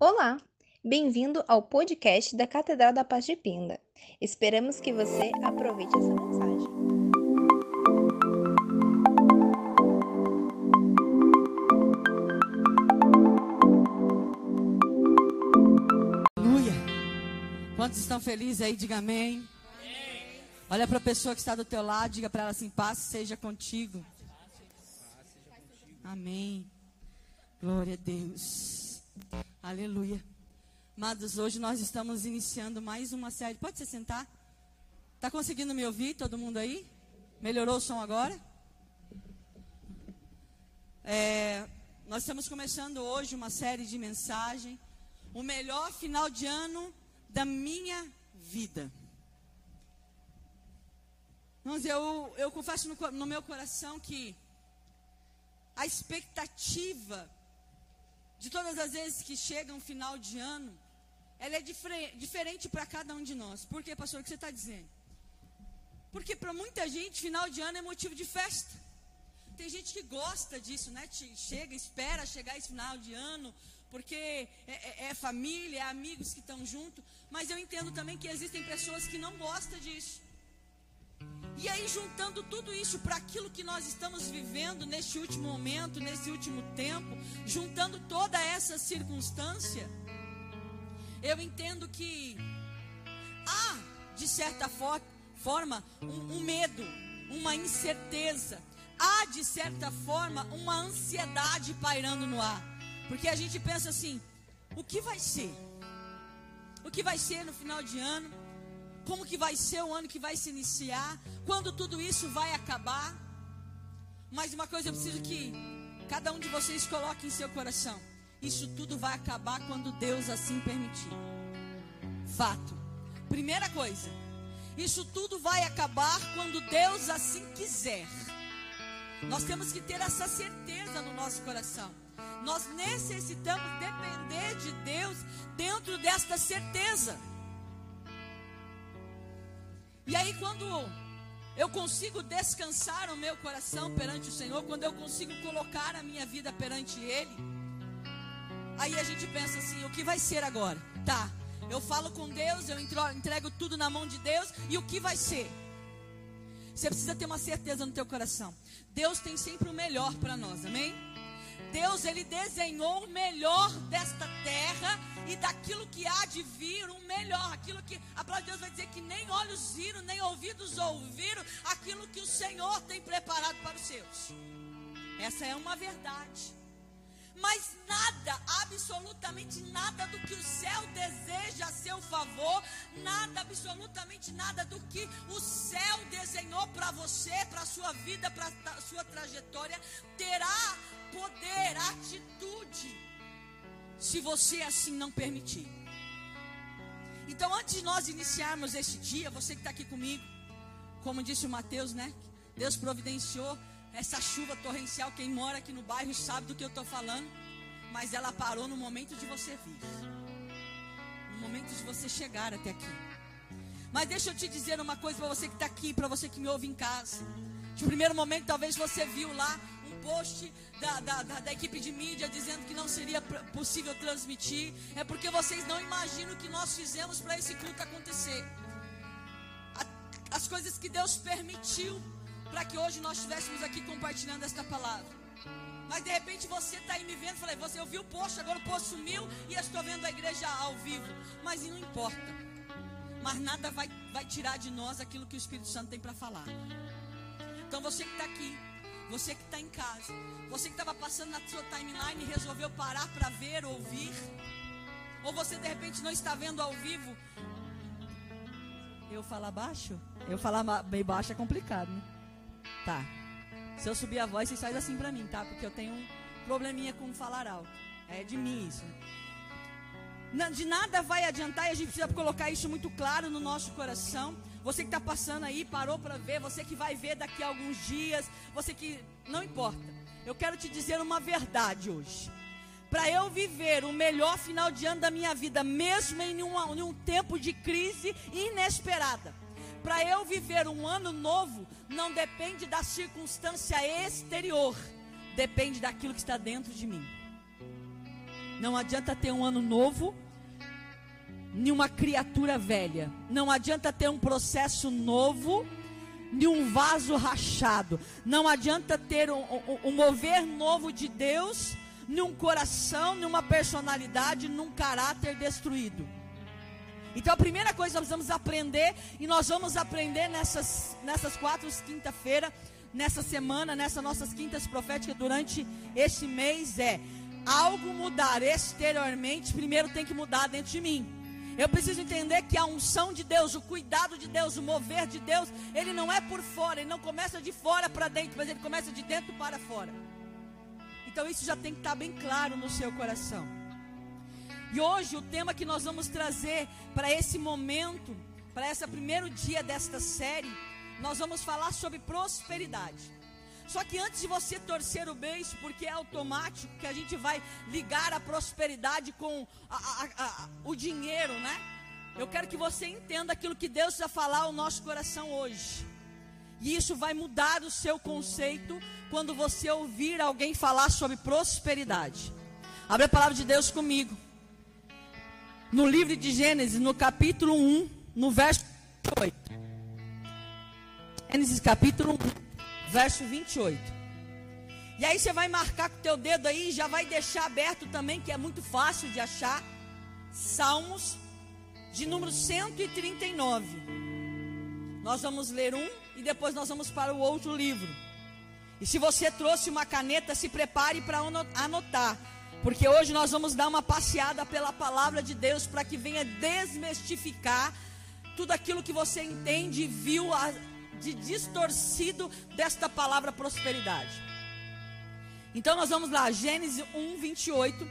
Olá, bem-vindo ao podcast da Catedral da Paz de Pinda. Esperamos que você aproveite essa mensagem. Aleluia. Quantos estão felizes aí? Diga amém. Olha para a pessoa que está do teu lado, diga para ela assim: paz seja contigo. Amém. Glória a Deus. Aleluia. Amados, hoje nós estamos iniciando mais uma série. Pode se sentar? Está conseguindo me ouvir? Todo mundo aí? Melhorou o som agora? É, nós estamos começando hoje uma série de mensagem. O melhor final de ano da minha vida. Irmãos, eu, eu confesso no, no meu coração que a expectativa de todas as vezes que chega um final de ano, ela é difere, diferente para cada um de nós. Por quê, pastor? O que você está dizendo? Porque para muita gente, final de ano é motivo de festa. Tem gente que gosta disso, né? Chega, espera chegar esse final de ano, porque é, é, é família, é amigos que estão junto. Mas eu entendo também que existem pessoas que não gostam disso. E aí, juntando tudo isso para aquilo que nós estamos vivendo neste último momento, nesse último tempo, juntando toda essa circunstância, eu entendo que há, de certa for forma, um, um medo, uma incerteza, há, de certa forma, uma ansiedade pairando no ar, porque a gente pensa assim: o que vai ser? O que vai ser no final de ano? Como que vai ser o ano que vai se iniciar, quando tudo isso vai acabar. Mas uma coisa eu preciso que cada um de vocês coloque em seu coração: isso tudo vai acabar quando Deus assim permitir. Fato. Primeira coisa, isso tudo vai acabar quando Deus assim quiser. Nós temos que ter essa certeza no nosso coração. Nós necessitamos depender de Deus dentro desta certeza. E aí, quando eu consigo descansar o meu coração perante o Senhor, quando eu consigo colocar a minha vida perante Ele, aí a gente pensa assim: o que vai ser agora? Tá, eu falo com Deus, eu entrego tudo na mão de Deus, e o que vai ser? Você precisa ter uma certeza no teu coração. Deus tem sempre o melhor para nós, amém? Deus, Ele desenhou o melhor desta terra e daquilo que há de vir, um melhor. Aquilo que a palavra de Deus vai dizer que nem olhos viram, nem ouvidos ouviram, aquilo que o Senhor tem preparado para os seus. Essa é uma verdade. Mas nada, absolutamente nada do que o céu deseja a seu favor, nada, absolutamente nada do que o céu desenhou para você, para a sua vida, para a sua trajetória, terá poder, atitude se você assim não permitir. Então, antes de nós iniciarmos esse dia, você que está aqui comigo, como disse o Mateus, né? Deus providenciou essa chuva torrencial. Quem mora aqui no bairro sabe do que eu estou falando, mas ela parou no momento de você vir, no momento de você chegar até aqui. Mas deixa eu te dizer uma coisa para você que está aqui, para você que me ouve em casa. De primeiro momento, talvez você viu lá post da, da, da, da, equipe de mídia dizendo que não seria possível transmitir, é porque vocês não imaginam o que nós fizemos para esse culto acontecer. A, as coisas que Deus permitiu para que hoje nós estivéssemos aqui compartilhando esta palavra. Mas de repente você está aí me vendo, falei, você ouviu o post, agora o post sumiu e eu estou vendo a igreja ao vivo. Mas não importa. Mas nada vai, vai tirar de nós aquilo que o Espírito Santo tem para falar. Então você que está aqui, você que está em casa, você que estava passando na sua timeline e resolveu parar para ver, ouvir, ou você de repente não está vendo ao vivo. Eu falar baixo? Eu falar meio baixo é complicado, né? Tá. Se eu subir a voz, vocês fazem assim para mim, tá? Porque eu tenho um probleminha com falar alto. É de mim isso. De nada vai adiantar e a gente precisa colocar isso muito claro no nosso coração. Você que está passando aí, parou para ver, você que vai ver daqui a alguns dias, você que. Não importa. Eu quero te dizer uma verdade hoje. Para eu viver o melhor final de ano da minha vida, mesmo em em um tempo de crise inesperada, para eu viver um ano novo, não depende da circunstância exterior, depende daquilo que está dentro de mim. Não adianta ter um ano novo nenhuma criatura velha. Não adianta ter um processo novo de um vaso rachado. Não adianta ter um, um, um mover novo de Deus num coração, numa personalidade, num caráter destruído. Então a primeira coisa nós vamos aprender, e nós vamos aprender nessas, nessas quatro quinta-feira, nessa semana, nessas nossas quintas proféticas durante este mês é algo mudar exteriormente, primeiro tem que mudar dentro de mim. Eu preciso entender que a unção de Deus, o cuidado de Deus, o mover de Deus, ele não é por fora, ele não começa de fora para dentro, mas ele começa de dentro para fora. Então isso já tem que estar bem claro no seu coração. E hoje o tema que nós vamos trazer para esse momento, para esse primeiro dia desta série, nós vamos falar sobre prosperidade. Só que antes de você torcer o beijo, porque é automático que a gente vai ligar a prosperidade com a, a, a, o dinheiro, né? Eu quero que você entenda aquilo que Deus vai falar ao nosso coração hoje. E isso vai mudar o seu conceito quando você ouvir alguém falar sobre prosperidade. Abre a palavra de Deus comigo. No livro de Gênesis, no capítulo 1, no verso 8. Gênesis capítulo 1 verso 28. E aí você vai marcar com o teu dedo aí, já vai deixar aberto também, que é muito fácil de achar. Salmos de número 139. Nós vamos ler um e depois nós vamos para o outro livro. E se você trouxe uma caneta, se prepare para anotar, porque hoje nós vamos dar uma passeada pela palavra de Deus para que venha desmistificar tudo aquilo que você entende e viu de distorcido desta palavra prosperidade. Então nós vamos lá, Gênesis 1, 28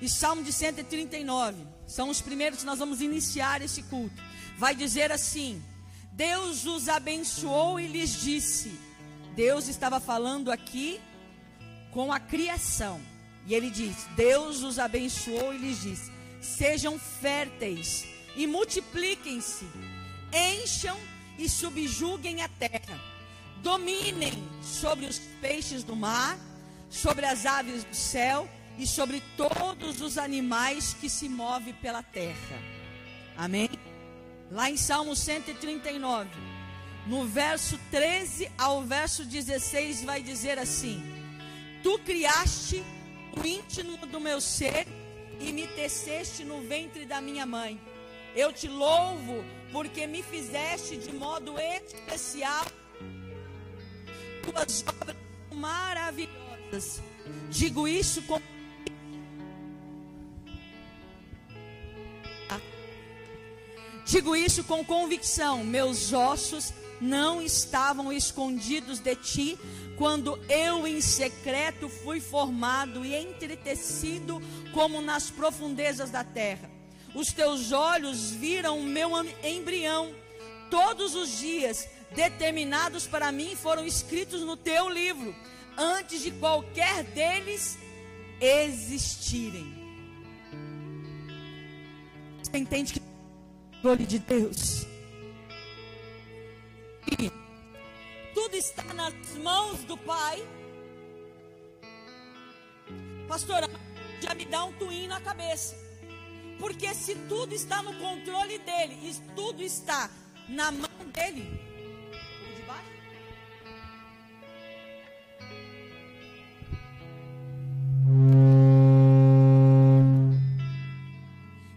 e Salmo de 139. São os primeiros que nós vamos iniciar esse culto. Vai dizer assim: Deus os abençoou e lhes disse. Deus estava falando aqui com a criação. E ele diz: Deus os abençoou e lhes disse: Sejam férteis e multipliquem-se, encham e subjuguem a terra. Dominem sobre os peixes do mar, sobre as aves do céu e sobre todos os animais que se movem pela terra. Amém? Lá em Salmo 139, no verso 13 ao verso 16, vai dizer assim: Tu criaste o íntimo do meu ser e me teceste no ventre da minha mãe. Eu te louvo porque me fizeste de modo especial tuas obras maravilhosas. Digo isso com Digo isso com convicção, meus ossos não estavam escondidos de ti quando eu em secreto fui formado e entretecido como nas profundezas da terra. Os teus olhos viram o meu embrião. Todos os dias determinados para mim foram escritos no teu livro, antes de qualquer deles existirem. Você entende que é controle de Deus? E tudo está nas mãos do Pai. Pastor, já me dá um twin na cabeça. Porque se tudo está no controle dele, e tudo está na mão dele, de baixo.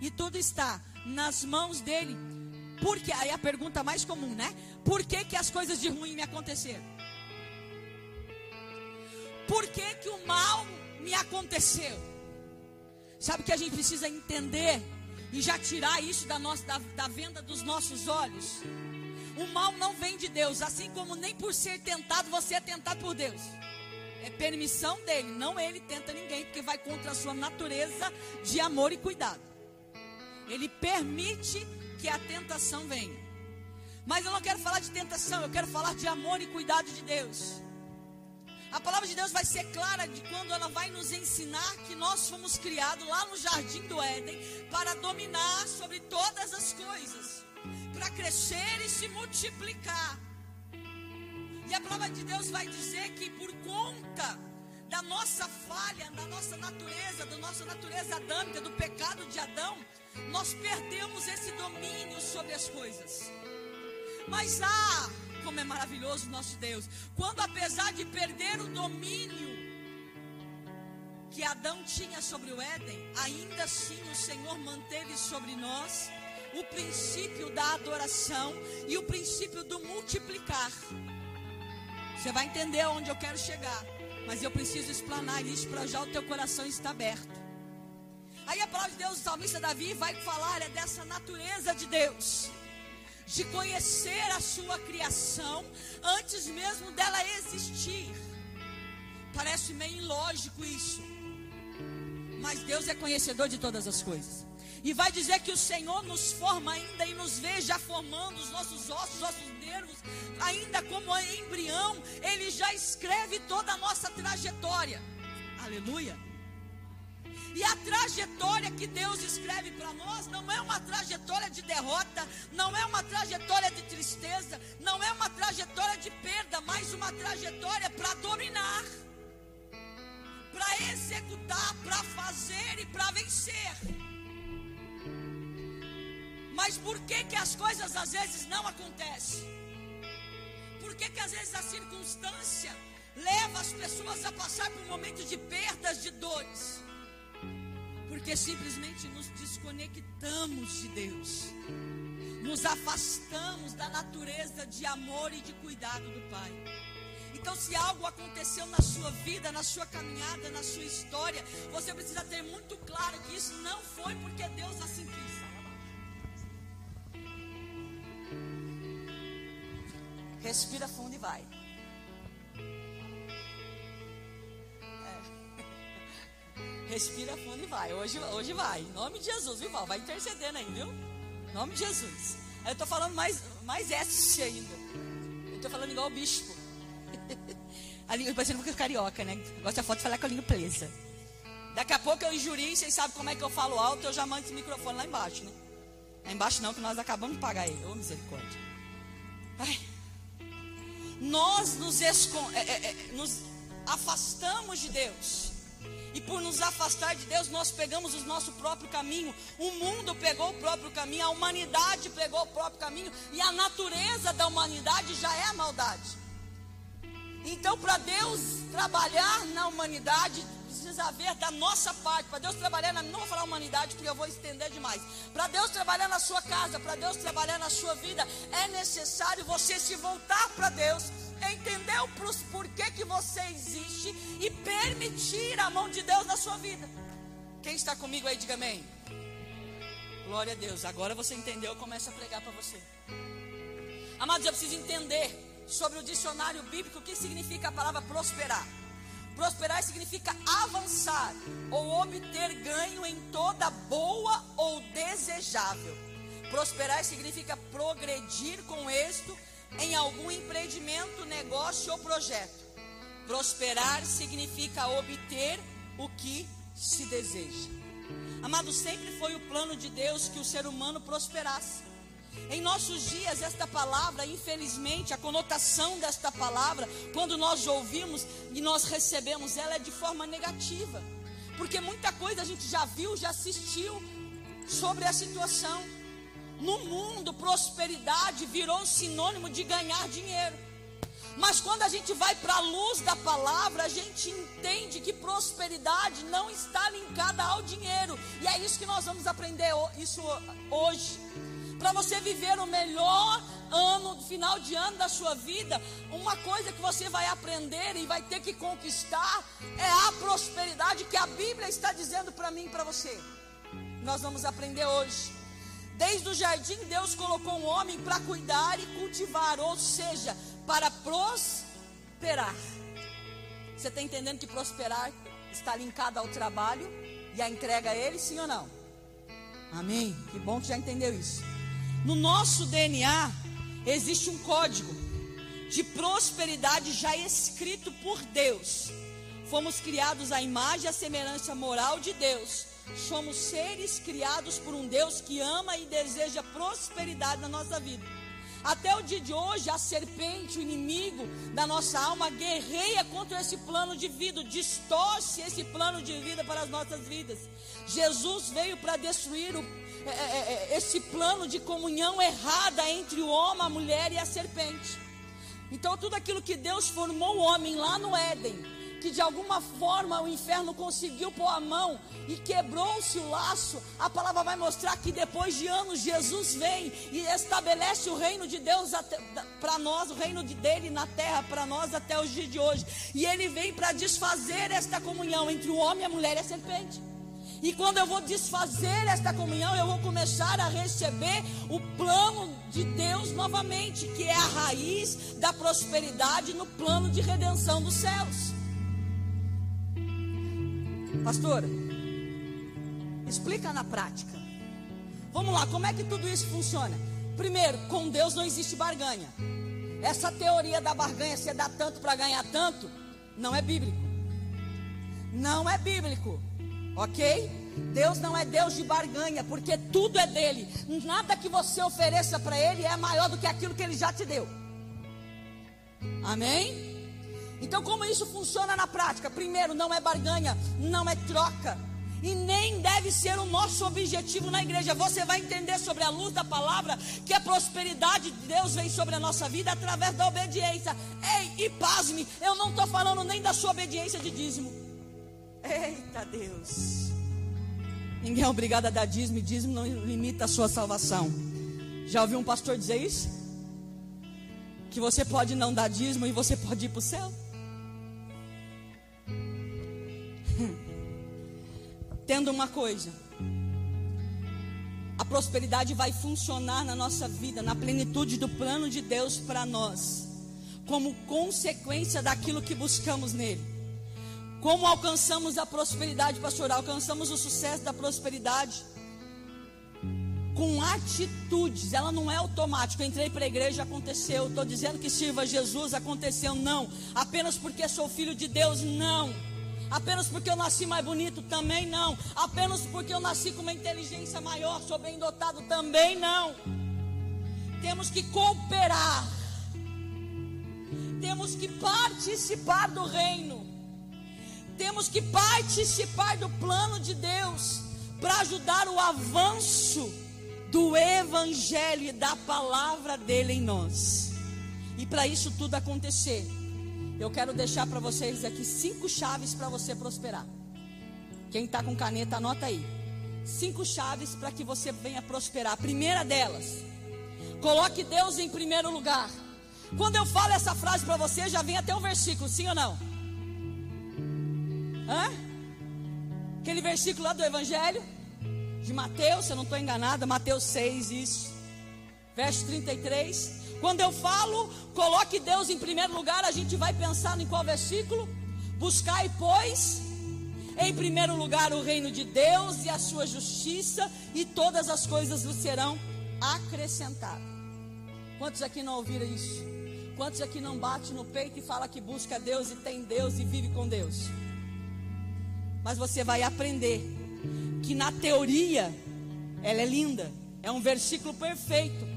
E tudo está nas mãos dele. Porque aí a pergunta mais comum, né? Por que, que as coisas de ruim me aconteceram? Por que, que o mal me aconteceu? Sabe que a gente precisa entender e já tirar isso da, nossa, da, da venda dos nossos olhos? O mal não vem de Deus, assim como nem por ser tentado você é tentado por Deus. É permissão dele, não ele tenta ninguém, porque vai contra a sua natureza de amor e cuidado. Ele permite que a tentação venha. Mas eu não quero falar de tentação, eu quero falar de amor e cuidado de Deus. A palavra de Deus vai ser clara de quando ela vai nos ensinar que nós fomos criados lá no jardim do Éden para dominar sobre todas as coisas, para crescer e se multiplicar. E a palavra de Deus vai dizer que por conta da nossa falha, da nossa natureza, da nossa natureza adâmica, do pecado de Adão, nós perdemos esse domínio sobre as coisas. Mas ah, como é maravilhoso nosso Deus, quando apesar de perder o domínio que Adão tinha sobre o Éden, ainda assim o Senhor manteve sobre nós o princípio da adoração e o princípio do multiplicar. Você vai entender onde eu quero chegar, mas eu preciso explanar isso para já o teu coração estar aberto. Aí a palavra de Deus, o salmista Davi vai falar é dessa natureza de Deus, de conhecer a sua criação antes mesmo dela existir. Parece meio ilógico isso, mas Deus é conhecedor de todas as coisas. E vai dizer que o Senhor nos forma ainda e nos vê já formando os nossos ossos, os nossos nervos, ainda como embrião, Ele já escreve toda a nossa trajetória. Aleluia. E a trajetória que Deus escreve para nós não é uma trajetória de derrota, não é uma trajetória de tristeza, não é uma trajetória de perda, mas uma trajetória para dominar, para executar, para fazer e para vencer. Mas por que que as coisas às vezes não acontecem? Por que que às vezes a circunstância leva as pessoas a passar por momentos de perdas, de dores? Porque simplesmente nos desconectamos de Deus. Nos afastamos da natureza de amor e de cuidado do Pai. Então, se algo aconteceu na sua vida, na sua caminhada, na sua história, você precisa ter muito claro que isso não foi porque Deus assim quis. Respira fundo e vai. Respira fundo e vai. Hoje, hoje vai. Em nome de Jesus, viu? Vai intercedendo aí, viu? Em nome de Jesus. Eu tô falando mais, mais S ainda. Eu tô falando igual o bispo. A língua parecendo um carioca, né? Gosta da foto de falar com a língua presa. Daqui a pouco eu injurio, vocês sabem como é que eu falo alto, eu já mando esse microfone lá embaixo, né? Lá embaixo não, que nós acabamos de pagar ele. Ô, misericórdia. Ai nós nos, é, é, é, nos afastamos de Deus. E por nos afastar de Deus, nós pegamos o nosso próprio caminho. O mundo pegou o próprio caminho, a humanidade pegou o próprio caminho, e a natureza da humanidade já é a maldade. Então, para Deus trabalhar na humanidade, precisa haver da nossa parte. Para Deus trabalhar na. Não vou falar humanidade, porque eu vou estender demais. Para Deus trabalhar na sua casa, para Deus trabalhar na sua vida, é necessário você se voltar para Deus, entender o porquê que você existe e permitir a mão de Deus na sua vida. Quem está comigo aí, diga amém. Glória a Deus. Agora você entendeu, começa a pregar para você. Amados, eu preciso entender sobre o dicionário bíblico o que significa a palavra prosperar. Prosperar significa avançar ou obter ganho em toda boa ou desejável. Prosperar significa progredir com êxito em algum empreendimento, negócio ou projeto. Prosperar significa obter o que se deseja. Amado, sempre foi o plano de Deus que o ser humano prosperasse. Em nossos dias, esta palavra, infelizmente, a conotação desta palavra, quando nós ouvimos e nós recebemos ela, é de forma negativa. Porque muita coisa a gente já viu, já assistiu sobre a situação. No mundo, prosperidade virou sinônimo de ganhar dinheiro. Mas quando a gente vai para a luz da palavra, a gente entende que prosperidade não está linkada ao dinheiro. E é isso que nós vamos aprender isso hoje para você viver o melhor ano, final de ano da sua vida, uma coisa que você vai aprender e vai ter que conquistar é a prosperidade que a Bíblia está dizendo para mim e para você. Nós vamos aprender hoje. Desde o jardim, Deus colocou um homem para cuidar e cultivar, ou seja, para prosperar. Você está entendendo que prosperar está linkado ao trabalho e à entrega a Ele, sim ou não? Amém? Que bom que já entendeu isso. No nosso DNA existe um código de prosperidade já escrito por Deus. Fomos criados à imagem e à semelhança moral de Deus. Somos seres criados por um Deus que ama e deseja prosperidade na nossa vida. Até o dia de hoje, a serpente, o inimigo da nossa alma, guerreia contra esse plano de vida, distorce esse plano de vida para as nossas vidas. Jesus veio para destruir o, é, é, é, esse plano de comunhão errada entre o homem, a mulher e a serpente. Então, tudo aquilo que Deus formou o homem lá no Éden, que de alguma forma o inferno conseguiu pôr a mão e quebrou-se o laço, a palavra vai mostrar que depois de anos Jesus vem e estabelece o reino de Deus para nós, o reino de dele na terra para nós até os dias de hoje. E ele vem para desfazer esta comunhão entre o homem, a mulher e a serpente. E quando eu vou desfazer esta comunhão, eu vou começar a receber o plano de Deus novamente, que é a raiz da prosperidade no plano de redenção dos céus. Pastora, explica na prática. Vamos lá, como é que tudo isso funciona? Primeiro, com Deus não existe barganha. Essa teoria da barganha, você dá tanto para ganhar tanto, não é bíblico. Não é bíblico. Ok? Deus não é Deus de barganha, porque tudo é dele. Nada que você ofereça para ele é maior do que aquilo que ele já te deu. Amém? Então, como isso funciona na prática? Primeiro, não é barganha, não é troca. E nem deve ser o nosso objetivo na igreja. Você vai entender sobre a luz da palavra que a prosperidade de Deus vem sobre a nossa vida através da obediência. Ei, e pasme, eu não estou falando nem da sua obediência de dízimo. Eita Deus. Ninguém é obrigado a dar dízimo e dízimo não limita a sua salvação. Já ouviu um pastor dizer isso? Que você pode não dar dízimo e você pode ir para o céu? Tendo uma coisa, a prosperidade vai funcionar na nossa vida, na plenitude do plano de Deus para nós, como consequência daquilo que buscamos nele. Como alcançamos a prosperidade, pastor? Alcançamos o sucesso da prosperidade com atitudes. Ela não é automática. entrei para a igreja, aconteceu. Estou dizendo que sirva Jesus, aconteceu. Não. Apenas porque sou filho de Deus, não. Apenas porque eu nasci mais bonito, também não. Apenas porque eu nasci com uma inteligência maior, sou bem dotado, também não. Temos que cooperar. Temos que participar do reino temos que participar do plano de Deus para ajudar o avanço do Evangelho e da palavra dele em nós. E para isso tudo acontecer, eu quero deixar para vocês aqui cinco chaves para você prosperar. Quem está com caneta, anota aí. Cinco chaves para que você venha prosperar. A primeira delas, coloque Deus em primeiro lugar. Quando eu falo essa frase para você, já vem até um versículo, sim ou não? Hã? Aquele versículo lá do Evangelho de Mateus, se eu não estou enganada, Mateus 6, isso. Verso 33. Quando eu falo, coloque Deus em primeiro lugar, a gente vai pensar em qual versículo? Buscai, pois, em primeiro lugar o reino de Deus e a sua justiça, e todas as coisas lhe serão acrescentadas. Quantos aqui não ouviram isso? Quantos aqui não bate no peito e fala que busca Deus e tem Deus e vive com Deus? Mas você vai aprender que na teoria ela é linda, é um versículo perfeito,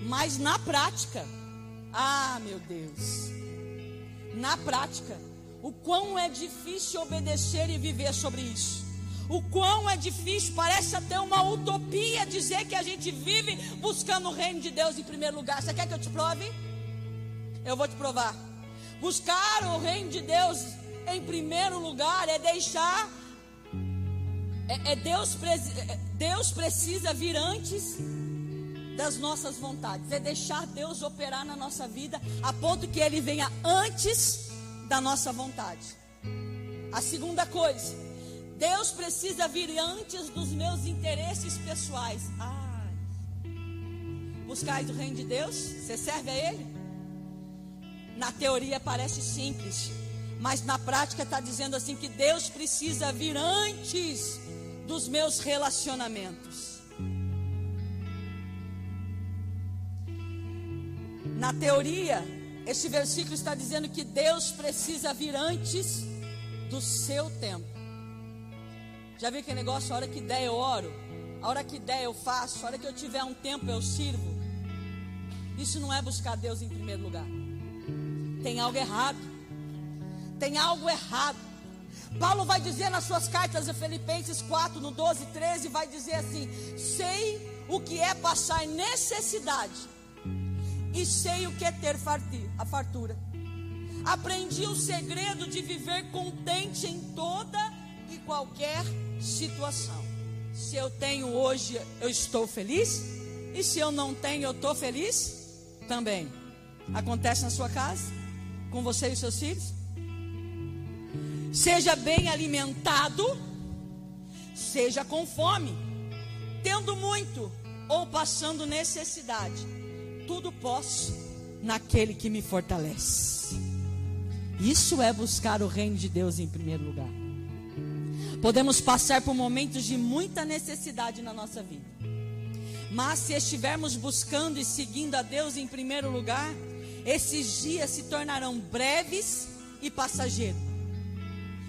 mas na prática, ah, meu Deus, na prática, o quão é difícil obedecer e viver sobre isso. O quão é difícil, parece até uma utopia dizer que a gente vive buscando o reino de Deus em primeiro lugar. Você quer que eu te prove? Eu vou te provar. Buscar o reino de Deus em primeiro lugar é deixar. É, é Deus, é, Deus precisa vir antes das nossas vontades. É deixar Deus operar na nossa vida a ponto que Ele venha antes da nossa vontade. A segunda coisa, Deus precisa vir antes dos meus interesses pessoais. Ah, buscar do reino de Deus, você serve a Ele? Na teoria parece simples, mas na prática está dizendo assim que Deus precisa vir antes dos meus relacionamentos. Na teoria, esse versículo está dizendo que Deus precisa vir antes do seu tempo. Já viu aquele negócio? A hora que der eu oro, a hora que der eu faço, a hora que eu tiver um tempo eu sirvo. Isso não é buscar Deus em primeiro lugar. Tem algo errado. Tem algo errado. Paulo vai dizer nas suas cartas a Filipenses 4, no 12 e 13, vai dizer assim: Sei o que é passar necessidade, e sei o que é ter a fartura. Aprendi o segredo de viver contente em toda e qualquer situação. Se eu tenho hoje, eu estou feliz, e se eu não tenho, eu estou feliz também. Acontece na sua casa, com você e seus filhos? Seja bem alimentado, seja com fome, tendo muito ou passando necessidade. Tudo posso naquele que me fortalece. Isso é buscar o reino de Deus em primeiro lugar. Podemos passar por momentos de muita necessidade na nossa vida. Mas se estivermos buscando e seguindo a Deus em primeiro lugar, esses dias se tornarão breves e passageiros.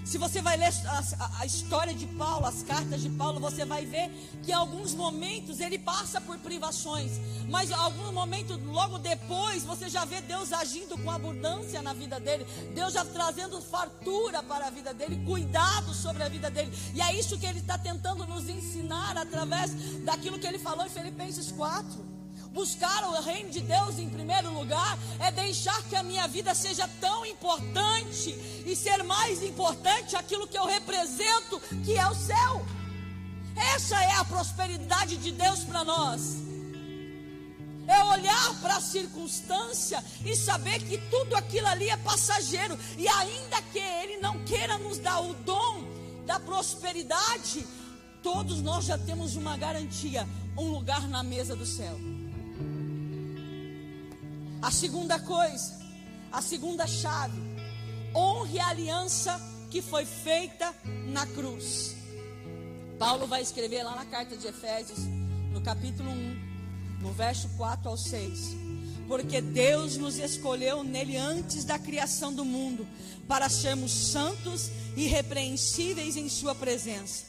Se você vai ler a, a, história de Paulo, as cartas de Paulo, você vai ver que em alguns momentos ele passa por privações, mas em algum momento logo depois você já vê Deus agindo com abundância na vida dele, Deus já trazendo fartura para a vida dele, cuidado sobre a vida dele, e é isso que ele está tentando nos ensinar através daquilo que ele falou em Filipenses 4. Buscar o reino de Deus em primeiro lugar é deixar que a minha vida seja tão importante e ser mais importante aquilo que eu represento, que é o céu. Essa é a prosperidade de Deus para nós. É olhar para a circunstância e saber que tudo aquilo ali é passageiro. E ainda que Ele não queira nos dar o dom da prosperidade, todos nós já temos uma garantia: um lugar na mesa do céu. A segunda coisa, a segunda chave, honre a aliança que foi feita na cruz. Paulo vai escrever lá na carta de Efésios, no capítulo 1, no verso 4 ao 6. Porque Deus nos escolheu nele antes da criação do mundo, para sermos santos e irrepreensíveis em Sua presença.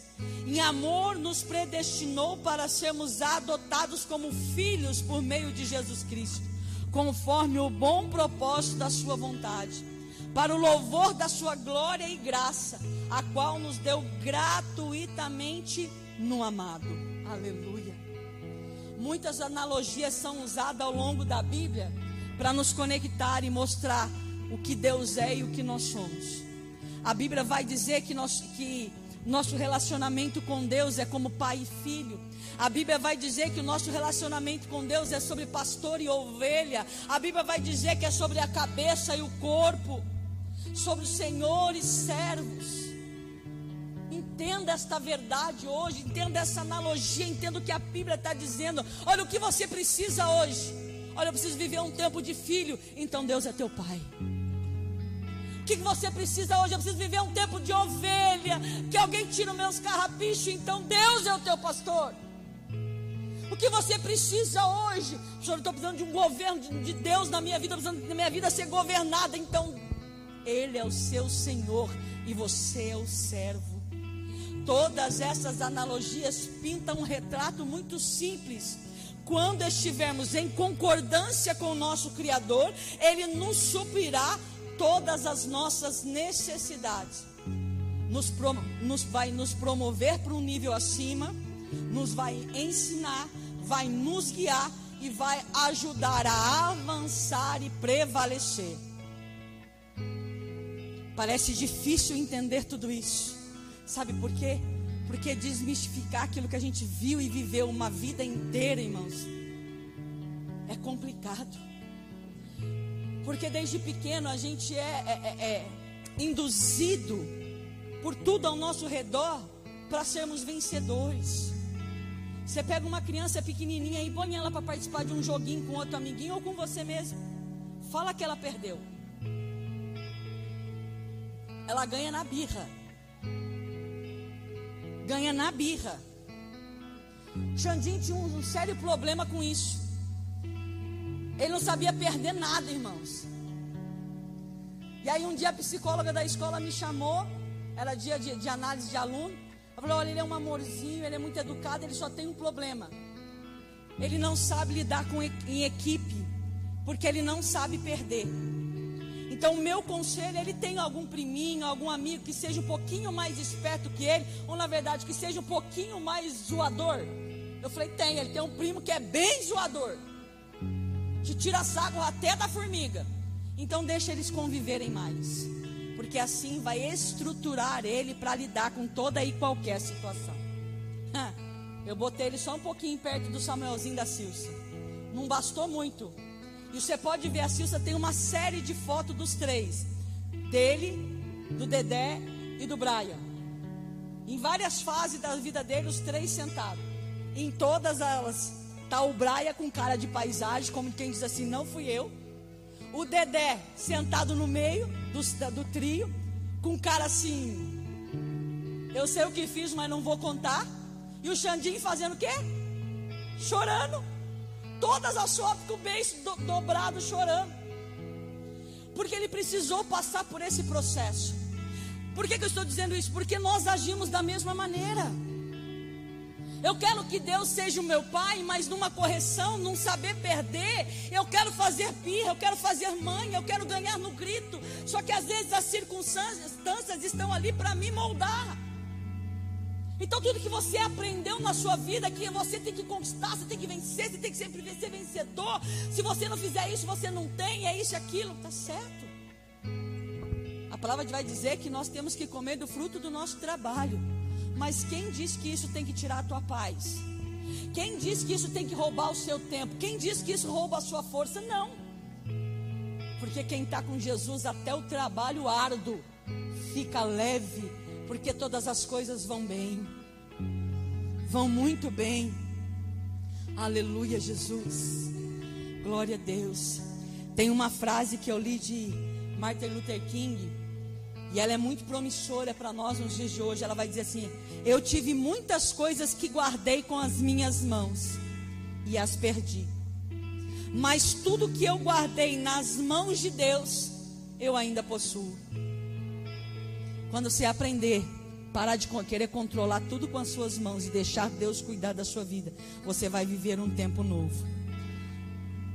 Em amor, nos predestinou para sermos adotados como filhos por meio de Jesus Cristo conforme o bom propósito da Sua vontade, para o louvor da Sua glória e graça, a qual nos deu gratuitamente no amado. Aleluia. Muitas analogias são usadas ao longo da Bíblia para nos conectar e mostrar o que Deus é e o que nós somos. A Bíblia vai dizer que, nós, que nosso relacionamento com Deus é como pai e filho. A Bíblia vai dizer que o nosso relacionamento com Deus é sobre pastor e ovelha. A Bíblia vai dizer que é sobre a cabeça e o corpo, sobre Senhor e servos. Entenda esta verdade hoje, entenda essa analogia, entenda o que a Bíblia está dizendo. Olha o que você precisa hoje. Olha, eu preciso viver um tempo de filho, então Deus é teu pai. O que você precisa hoje? Eu preciso viver um tempo de ovelha. Que alguém tire os meus carrapichos. Então Deus é o teu pastor. O que você precisa hoje? Senhor, eu estou precisando de um governo de Deus na minha vida, precisando da minha vida ser governada. Então, Ele é o seu Senhor e você é o servo. Todas essas analogias pintam um retrato muito simples. Quando estivermos em concordância com o nosso Criador, Ele nos suprirá todas as nossas necessidades. Nos, nos vai nos promover para um nível acima, nos vai ensinar vai nos guiar e vai ajudar a avançar e prevalecer. Parece difícil entender tudo isso. Sabe por quê? Porque desmistificar aquilo que a gente viu e viveu uma vida inteira, irmãos, é complicado. Porque desde pequeno a gente é, é, é, é induzido por tudo ao nosso redor para sermos vencedores. Você pega uma criança pequenininha e põe ela para participar de um joguinho com outro amiguinho ou com você mesmo. Fala que ela perdeu. Ela ganha na birra. Ganha na birra. Xandinho tinha um, um sério problema com isso. Ele não sabia perder nada, irmãos. E aí um dia a psicóloga da escola me chamou, era dia de, de análise de aluno. Eu falei, olha, ele é um amorzinho, ele é muito educado, ele só tem um problema. Ele não sabe lidar com, em equipe. porque ele não sabe perder. Então, o meu conselho, ele tem algum priminho, algum amigo que seja um pouquinho mais esperto que ele, ou na verdade, que seja um pouquinho mais zoador. Eu falei, tem, ele tem um primo que é bem zoador, que tira saco até da formiga. Então, deixa eles conviverem mais, porque assim vai estruturar ele para lidar com toda e qualquer situação. Eu botei ele só um pouquinho perto do Samuelzinho da Silsa, não bastou muito. E você pode ver, a Silsa tem uma série de fotos dos três: dele, do Dedé e do Brian. Em várias fases da vida dele, os três sentados. Em todas elas, o Brian com cara de paisagem, como quem diz assim: não fui eu. O Dedé sentado no meio do, do trio, com cara assim: eu sei o que fiz, mas não vou contar. E o Xandinho fazendo o quê? Chorando todas as fotos com o beijo do, dobrado chorando. Porque ele precisou passar por esse processo. Por que, que eu estou dizendo isso? Porque nós agimos da mesma maneira. Eu quero que Deus seja o meu pai, mas numa correção, num saber perder, eu quero fazer pirra, eu quero fazer mãe, eu quero ganhar no grito. Só que às vezes as circunstâncias estão ali para me moldar. Então tudo que você aprendeu na sua vida, que você tem que conquistar, você tem que vencer, você tem que sempre ser vencedor. Se você não fizer isso, você não tem, é isso e aquilo, tá certo. A palavra vai dizer que nós temos que comer do fruto do nosso trabalho. Mas quem diz que isso tem que tirar a tua paz? Quem diz que isso tem que roubar o seu tempo? Quem diz que isso rouba a sua força? Não. Porque quem está com Jesus até o trabalho árduo fica leve porque todas as coisas vão bem, vão muito bem. Aleluia, Jesus. Glória a Deus. Tem uma frase que eu li de Martin Luther King, e ela é muito promissora para nós nos dias de hoje. Ela vai dizer assim: Eu tive muitas coisas que guardei com as minhas mãos e as perdi. Mas tudo que eu guardei nas mãos de Deus, eu ainda possuo. Quando você aprender, parar de querer controlar tudo com as suas mãos e deixar Deus cuidar da sua vida, você vai viver um tempo novo.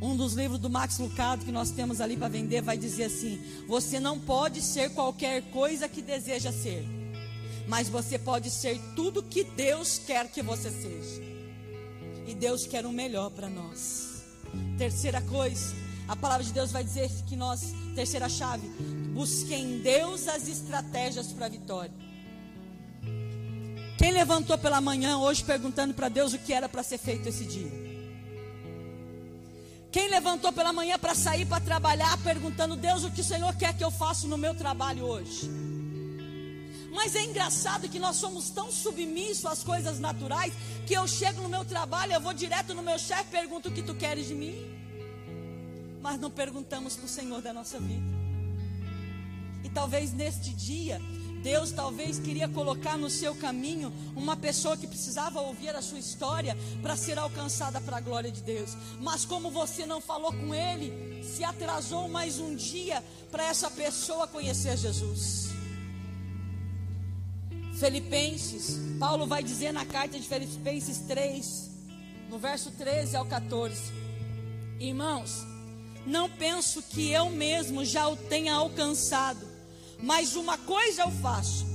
Um dos livros do Max Lucado que nós temos ali para vender vai dizer assim: Você não pode ser qualquer coisa que deseja ser, mas você pode ser tudo que Deus quer que você seja. E Deus quer o melhor para nós. Terceira coisa, a palavra de Deus vai dizer que nós, terceira chave, Busque em Deus as estratégias para a vitória. Quem levantou pela manhã hoje perguntando para Deus o que era para ser feito esse dia? Quem levantou pela manhã para sair para trabalhar perguntando Deus o que o Senhor quer que eu faça no meu trabalho hoje? Mas é engraçado que nós somos tão submissos às coisas naturais que eu chego no meu trabalho, eu vou direto no meu chefe, pergunto o que tu queres de mim. Mas não perguntamos para o Senhor da nossa vida. E talvez neste dia, Deus talvez queria colocar no seu caminho uma pessoa que precisava ouvir a sua história para ser alcançada para a glória de Deus. Mas como você não falou com ele, se atrasou mais um dia para essa pessoa conhecer Jesus. Filipenses, Paulo vai dizer na carta de Filipenses 3, no verso 13 ao 14: Irmãos, não penso que eu mesmo já o tenha alcançado, mas uma coisa eu faço,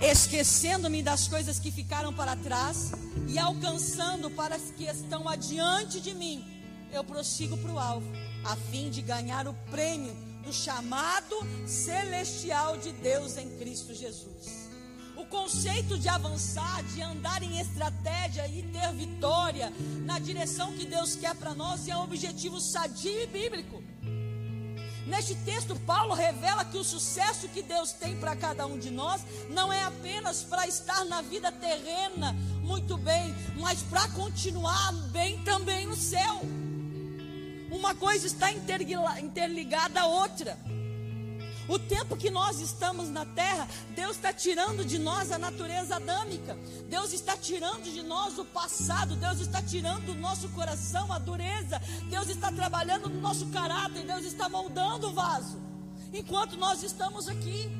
esquecendo-me das coisas que ficaram para trás e alcançando para as que estão adiante de mim, eu prossigo para o alvo, a fim de ganhar o prêmio do chamado celestial de Deus em Cristo Jesus. O conceito de avançar, de andar em estratégia e ter vitória na direção que Deus quer para nós é um objetivo sadio e bíblico. Neste texto, Paulo revela que o sucesso que Deus tem para cada um de nós não é apenas para estar na vida terrena muito bem, mas para continuar bem também no céu. Uma coisa está interligada à outra. O tempo que nós estamos na terra, Deus está tirando de nós a natureza adâmica, Deus está tirando de nós o passado, Deus está tirando do nosso coração a dureza, Deus está trabalhando no nosso caráter, Deus está moldando o vaso, enquanto nós estamos aqui.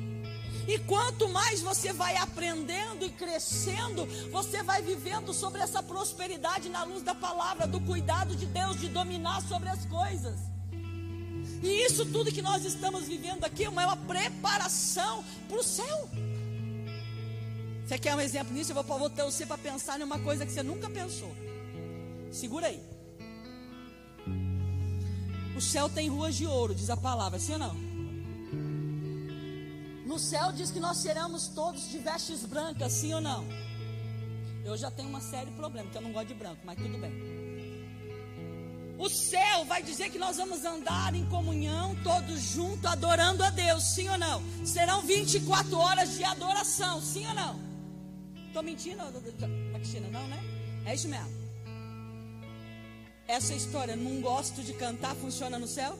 E quanto mais você vai aprendendo e crescendo, você vai vivendo sobre essa prosperidade na luz da palavra, do cuidado de Deus, de dominar sobre as coisas. E isso tudo que nós estamos vivendo aqui é uma preparação para o céu. Você quer um exemplo nisso? Eu vou botar você para pensar em uma coisa que você nunca pensou. Segura aí. O céu tem ruas de ouro, diz a palavra, sim ou não? No céu diz que nós seremos todos de vestes brancas, sim ou não? Eu já tenho uma série de problemas, porque eu não gosto de branco, mas tudo bem. O céu vai dizer que nós vamos andar em comunhão, todos juntos, adorando a Deus, sim ou não? Serão 24 horas de adoração, sim ou não? Estou mentindo, Cristina? Não, né? É isso mesmo. Essa história, não gosto de cantar, funciona no céu?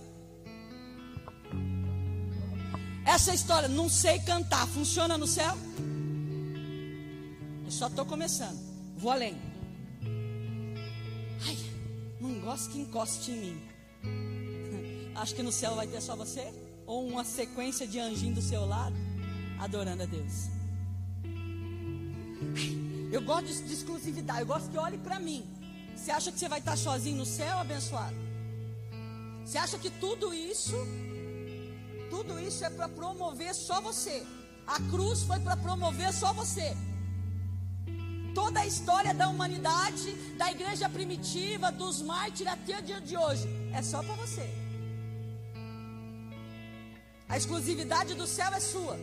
Essa história, não sei cantar, funciona no céu? Eu só estou começando. Vou além. Não gosto que encoste em mim. Acho que no céu vai ter só você? Ou uma sequência de anjinho do seu lado, adorando a Deus. Eu gosto de, de exclusividade, eu gosto que olhe para mim. Você acha que você vai estar sozinho no céu, abençoado? Você acha que tudo isso, tudo isso é para promover só você? A cruz foi para promover só você. Toda a história da humanidade, da igreja primitiva, dos mártires até o dia de hoje, é só para você. A exclusividade do céu é sua.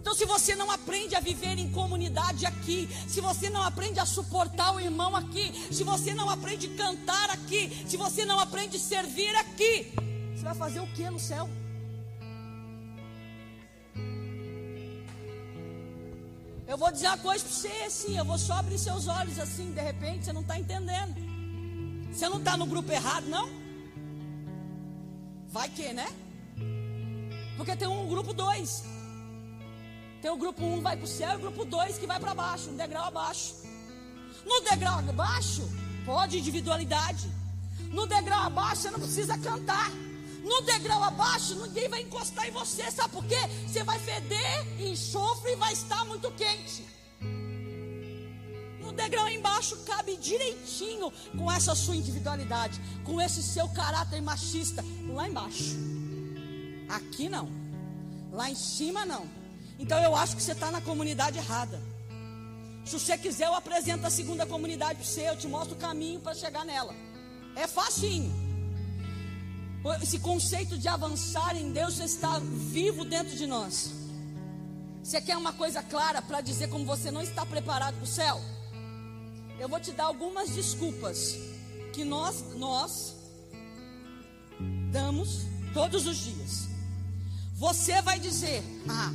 Então, se você não aprende a viver em comunidade aqui, se você não aprende a suportar o irmão aqui, se você não aprende a cantar aqui, se você não aprende a servir aqui, você vai fazer o que no céu? Eu vou dizer uma coisa para você assim, eu vou só abrir seus olhos assim, de repente você não está entendendo. Você não está no grupo errado, não? Vai que, né? Porque tem um grupo dois. Tem o grupo 1 um vai para o céu e o grupo 2 que vai para baixo, um degrau abaixo. No degrau abaixo, pode individualidade. No degrau abaixo, você não precisa cantar. No degrau abaixo, ninguém vai encostar em você, sabe por quê? Você vai feder enxofre e vai estar muito quente. No degrau embaixo cabe direitinho com essa sua individualidade, com esse seu caráter machista. Lá embaixo. Aqui não. Lá em cima não. Então eu acho que você está na comunidade errada. Se você quiser, eu apresento a segunda comunidade para você, eu te mostro o caminho para chegar nela. É facinho. Esse conceito de avançar em Deus está vivo dentro de nós. Você quer uma coisa clara para dizer como você não está preparado para o céu? Eu vou te dar algumas desculpas que nós, nós damos todos os dias. Você vai dizer: Ah,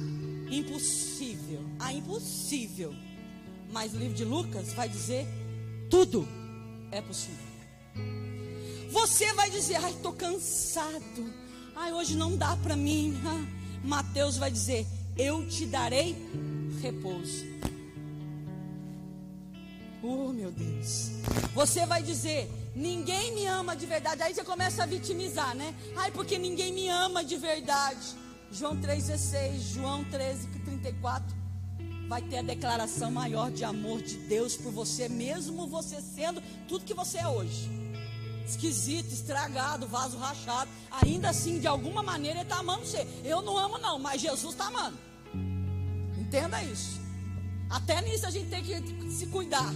impossível. Ah, impossível. Mas o livro de Lucas vai dizer: tudo é possível. Você vai dizer: ai, estou cansado. Ai, hoje não dá para mim. Ah, Mateus vai dizer: eu te darei repouso. Oh, meu Deus. Você vai dizer: ninguém me ama de verdade. Aí você começa a vitimizar, né? Ai, porque ninguém me ama de verdade. João 3,16, João 13, 34. Vai ter a declaração maior de amor de Deus por você, mesmo você sendo tudo que você é hoje. Esquisito, estragado, vaso rachado. Ainda assim, de alguma maneira, Ele está amando você. Eu não amo, não, mas Jesus está amando. Entenda isso. Até nisso a gente tem que se cuidar.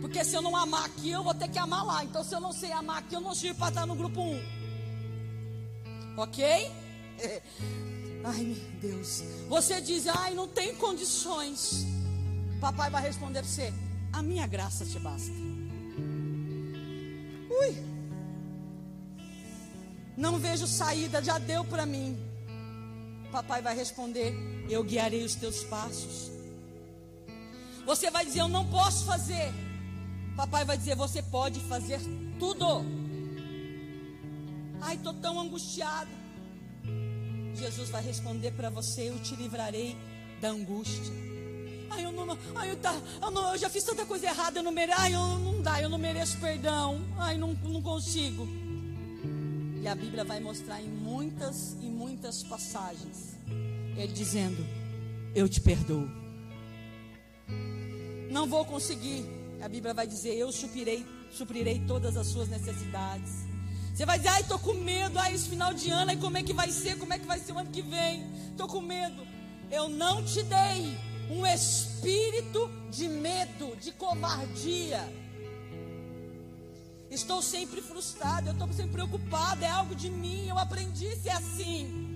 Porque se eu não amar aqui, eu vou ter que amar lá. Então, se eu não sei amar aqui, eu não sirvo para estar no grupo 1. Ok? Ai, meu Deus. Você diz, ai, não tem condições. Papai vai responder para você: A minha graça te basta. Ui. Não vejo saída, já deu para mim. Papai vai responder: Eu guiarei os teus passos. Você vai dizer: Eu não posso fazer. Papai vai dizer: Você pode fazer tudo. Ai, estou tão angustiado. Jesus vai responder para você: Eu te livrarei da angústia. Ai, eu não, ai, eu, tá, eu, não, eu já fiz tanta coisa errada, eu não mereço, ai, eu não dá, eu não mereço perdão, ai, não, não consigo. E a Bíblia vai mostrar em muitas e muitas passagens, ele dizendo: Eu te perdoo. Não vou conseguir, a Bíblia vai dizer: Eu suprirei, suprirei todas as suas necessidades. Você vai dizer, ai, tô com medo, ai, esse final de ano, ai, como é que vai ser, como é que vai ser o ano que vem? Tô com medo. Eu não te dei um espírito de medo, de covardia. Estou sempre frustrado, eu estou sempre preocupada, é algo de mim, eu aprendi a ser assim.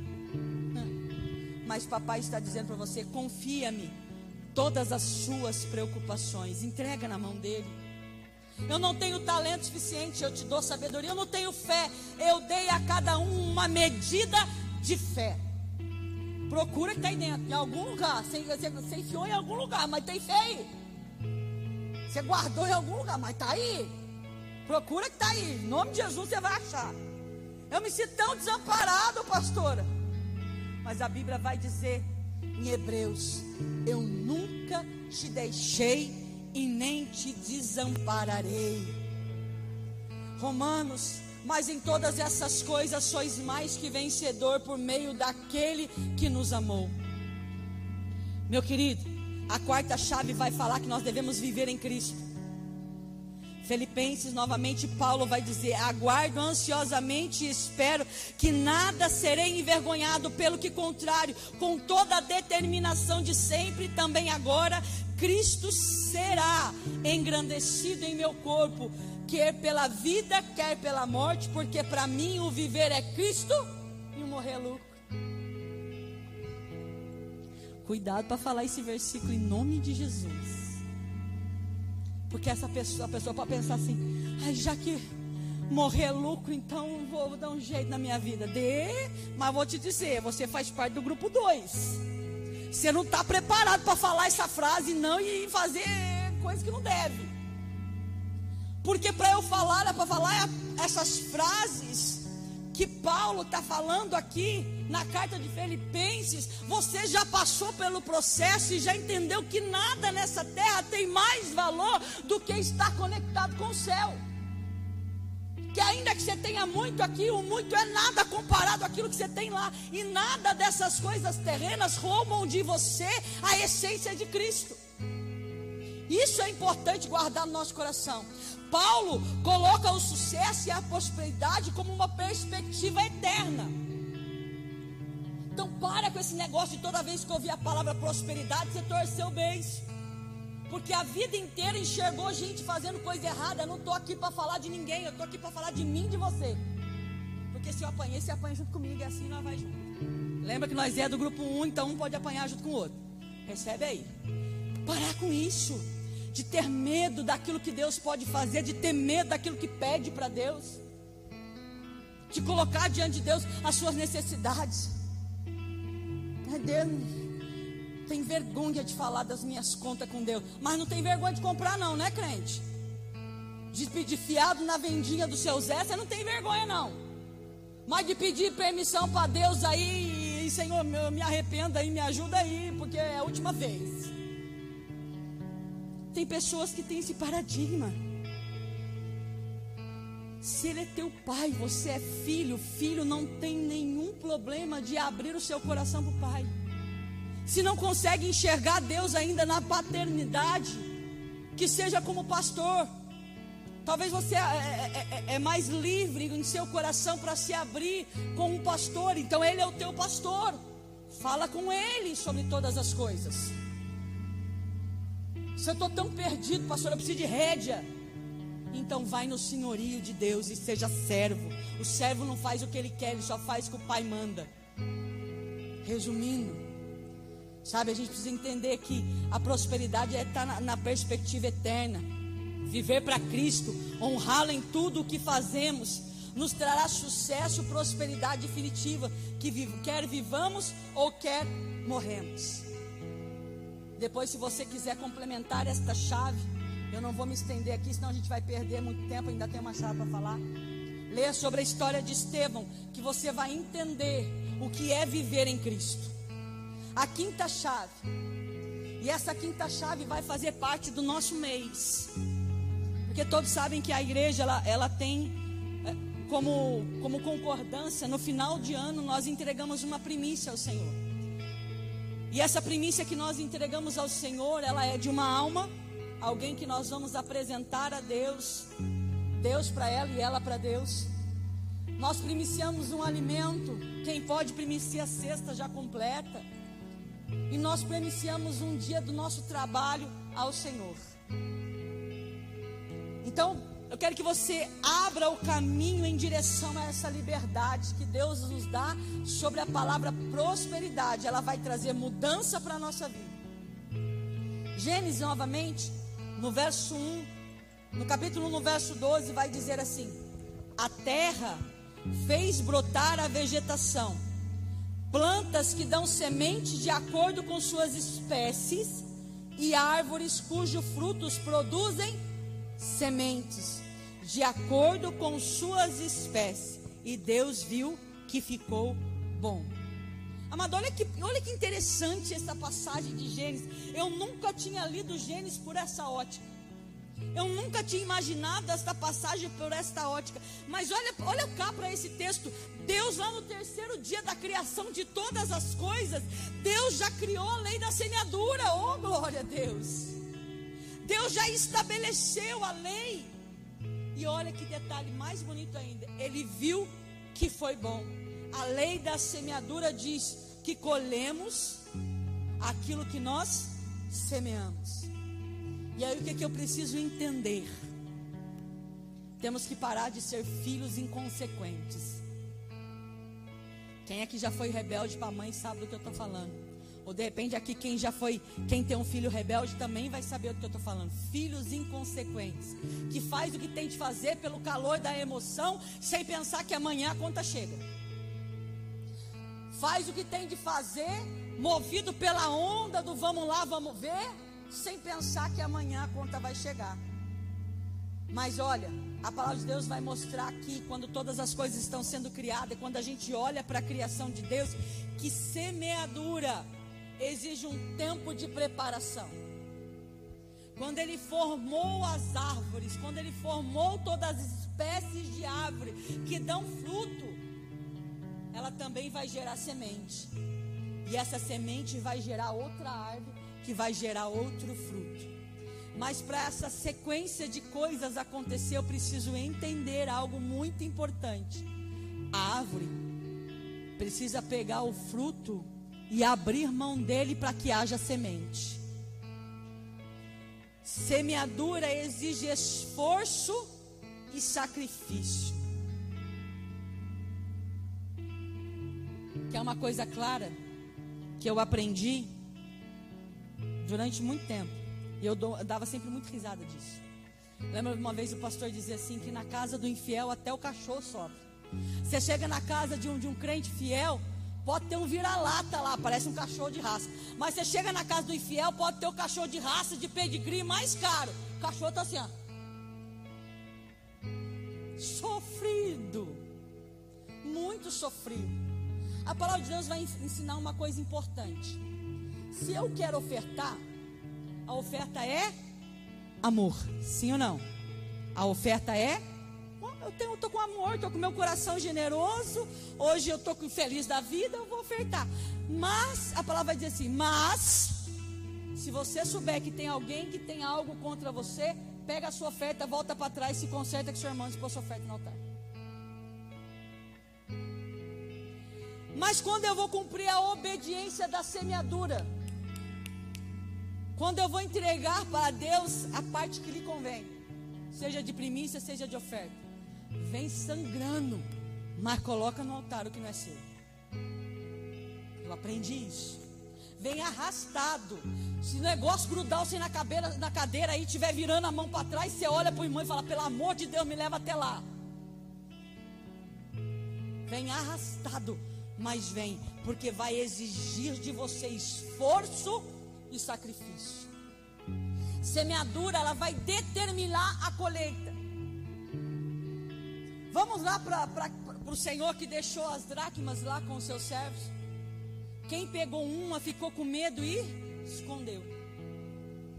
Mas papai está dizendo para você: confia-me, todas as suas preocupações, entrega na mão dele. Eu não tenho talento suficiente, eu te dou sabedoria. Eu não tenho fé, eu dei a cada um uma medida de fé. Procura que está aí dentro, em algum lugar. Você, você, você enfiou em algum lugar, mas tem fé aí. Você guardou em algum lugar, mas está aí. Procura que está aí. Em nome de Jesus você vai achar. Eu me sinto tão desamparado, pastora. Mas a Bíblia vai dizer em Hebreus: Eu nunca te deixei e nem te desampararei. Romanos, mas em todas essas coisas sois mais que vencedor por meio daquele que nos amou. Meu querido, a quarta chave vai falar que nós devemos viver em Cristo. Filipenses, novamente, Paulo vai dizer: Aguardo ansiosamente e espero que nada serei envergonhado, pelo que contrário, com toda a determinação de sempre, também agora, Cristo será engrandecido em meu corpo, quer pela vida, quer pela morte, porque para mim o viver é Cristo e o morrer é lucro. Cuidado para falar esse versículo em nome de Jesus. Porque essa pessoa, a pessoa pode pensar assim, já que morrer é lucro, então vou, vou dar um jeito na minha vida. Dê, mas vou te dizer, você faz parte do grupo 2. Você não está preparado para falar essa frase não e fazer coisa que não deve. Porque para eu falar, é para falar essas frases que Paulo está falando aqui na carta de Filipenses, você já passou pelo processo e já entendeu que nada nessa terra tem mais valor do que estar conectado com o céu. Que ainda que você tenha muito aqui, o muito é nada comparado àquilo que você tem lá. E nada dessas coisas terrenas roubam de você a essência de Cristo. Isso é importante guardar no nosso coração. Paulo coloca o sucesso e a prosperidade como uma perspectiva eterna. Então para com esse negócio de toda vez que ouvir a palavra prosperidade, você torceu o beijo. Porque a vida inteira enxergou gente fazendo coisa errada. Eu não estou aqui para falar de ninguém, eu estou aqui para falar de mim de você. Porque se eu apanhei, você apanha junto comigo e assim nós vai junto. Lembra que nós é do grupo 1, então um pode apanhar junto com o outro. Recebe aí. Parar com isso de ter medo daquilo que Deus pode fazer, de ter medo daquilo que pede para Deus, de colocar diante de Deus as suas necessidades. Deus tem vergonha de falar das minhas contas com Deus, mas não tem vergonha de comprar, não, né, crente? De pedir fiado na vendinha do seu Zé, você não tem vergonha, não. Mas de pedir permissão para Deus aí, e, Senhor, me arrependa aí, me ajuda aí, porque é a última vez. Tem pessoas que têm esse paradigma. Se ele é teu pai, você é filho, filho não tem nenhum problema de abrir o seu coração para o pai. Se não consegue enxergar Deus ainda na paternidade, que seja como pastor. Talvez você é, é, é, é mais livre em seu coração para se abrir com um pastor, então ele é o teu pastor. Fala com ele sobre todas as coisas. Se eu estou tão perdido, pastor, eu preciso de rédea. Então vai no senhorio de Deus e seja servo. O servo não faz o que ele quer, ele só faz o que o pai manda. Resumindo, sabe, a gente precisa entender que a prosperidade é estar tá na, perspectiva eterna. Viver para Cristo, honrá-lo em tudo o que fazemos, nos trará sucesso, prosperidade definitiva, que quer vivamos ou quer morremos. Depois, se você quiser complementar esta chave, eu não vou me estender aqui, senão a gente vai perder muito tempo. Ainda tem uma chave para falar. Leia sobre a história de Estevão, que você vai entender o que é viver em Cristo. A quinta chave. E essa quinta chave vai fazer parte do nosso mês. Porque todos sabem que a igreja ela, ela tem é, como, como concordância, no final de ano nós entregamos uma primícia ao Senhor. E essa primícia que nós entregamos ao Senhor, ela é de uma alma, alguém que nós vamos apresentar a Deus, Deus para ela e ela para Deus. Nós primiciamos um alimento, quem pode primiciar a cesta já completa. E nós primiciamos um dia do nosso trabalho ao Senhor. Então, eu quero que você abra o caminho em direção a essa liberdade que Deus nos dá sobre a palavra prosperidade. Ela vai trazer mudança para a nossa vida. Gênesis, novamente, no verso 1, no capítulo 1, no verso 12, vai dizer assim: A terra fez brotar a vegetação, plantas que dão semente de acordo com suas espécies, e árvores cujos frutos produzem sementes, de acordo com suas espécies. E Deus viu que ficou bom. Amado, olha que, olha que interessante essa passagem de Gênesis. Eu nunca tinha lido Gênesis por essa ótica. Eu nunca tinha imaginado esta passagem por esta ótica. Mas olha, olha cá para esse texto. Deus, lá no terceiro dia da criação de todas as coisas, Deus já criou a lei da semeadura. Oh, glória a Deus! Deus já estabeleceu a lei. E olha que detalhe mais bonito ainda. Ele viu que foi bom. A lei da semeadura diz que colhemos aquilo que nós semeamos. E aí o que, é que eu preciso entender? Temos que parar de ser filhos inconsequentes. Quem aqui já foi rebelde para a mãe sabe do que eu estou falando. Ou de repente aqui quem já foi, quem tem um filho rebelde também vai saber do que eu estou falando. Filhos inconsequentes, que faz o que tem de fazer pelo calor da emoção, sem pensar que amanhã a conta chega faz o que tem de fazer, movido pela onda do vamos lá, vamos ver, sem pensar que amanhã a conta vai chegar. Mas olha, a palavra de Deus vai mostrar aqui, quando todas as coisas estão sendo criadas, quando a gente olha para a criação de Deus, que semeadura exige um tempo de preparação. Quando ele formou as árvores, quando ele formou todas as espécies de árvore que dão fruto, ela também vai gerar semente. E essa semente vai gerar outra árvore que vai gerar outro fruto. Mas para essa sequência de coisas acontecer, eu preciso entender algo muito importante. A árvore precisa pegar o fruto e abrir mão dele para que haja semente. Semeadura exige esforço e sacrifício. que é uma coisa clara que eu aprendi durante muito tempo. E eu, eu dava sempre muito risada disso. Lembra uma vez o pastor dizia assim que na casa do infiel até o cachorro sofre. Você chega na casa de um, de um crente fiel, pode ter um vira-lata lá, parece um cachorro de raça. Mas você chega na casa do infiel, pode ter o um cachorro de raça, de pedigree mais caro. O cachorro está assim, ó. Sofrido. Muito sofrido. A palavra de Deus vai ensinar uma coisa importante. Se eu quero ofertar, a oferta é amor, sim ou não? A oferta é eu tenho, tô com amor, tô com meu coração generoso. Hoje eu tô feliz da vida, eu vou ofertar. Mas a palavra dizer assim: mas se você souber que tem alguém que tem algo contra você, pega a sua oferta, volta para trás, se conserta com seu irmão e pôs sua oferta no altar. Mas quando eu vou cumprir a obediência da semeadura, quando eu vou entregar para Deus a parte que lhe convém, seja de primícia, seja de oferta, vem sangrando, mas coloca no altar o que não é seu. Eu aprendi isso. Vem arrastado. Se o negócio grudar você na cadeira, na cadeira aí, estiver virando a mão para trás, você olha para o irmão e fala: pelo amor de Deus, me leva até lá. Vem arrastado mas vem, porque vai exigir de você esforço e sacrifício. Semeadura, ela vai determinar a colheita. Vamos lá para o Senhor que deixou as dracmas lá com os seus servos. Quem pegou uma ficou com medo e escondeu.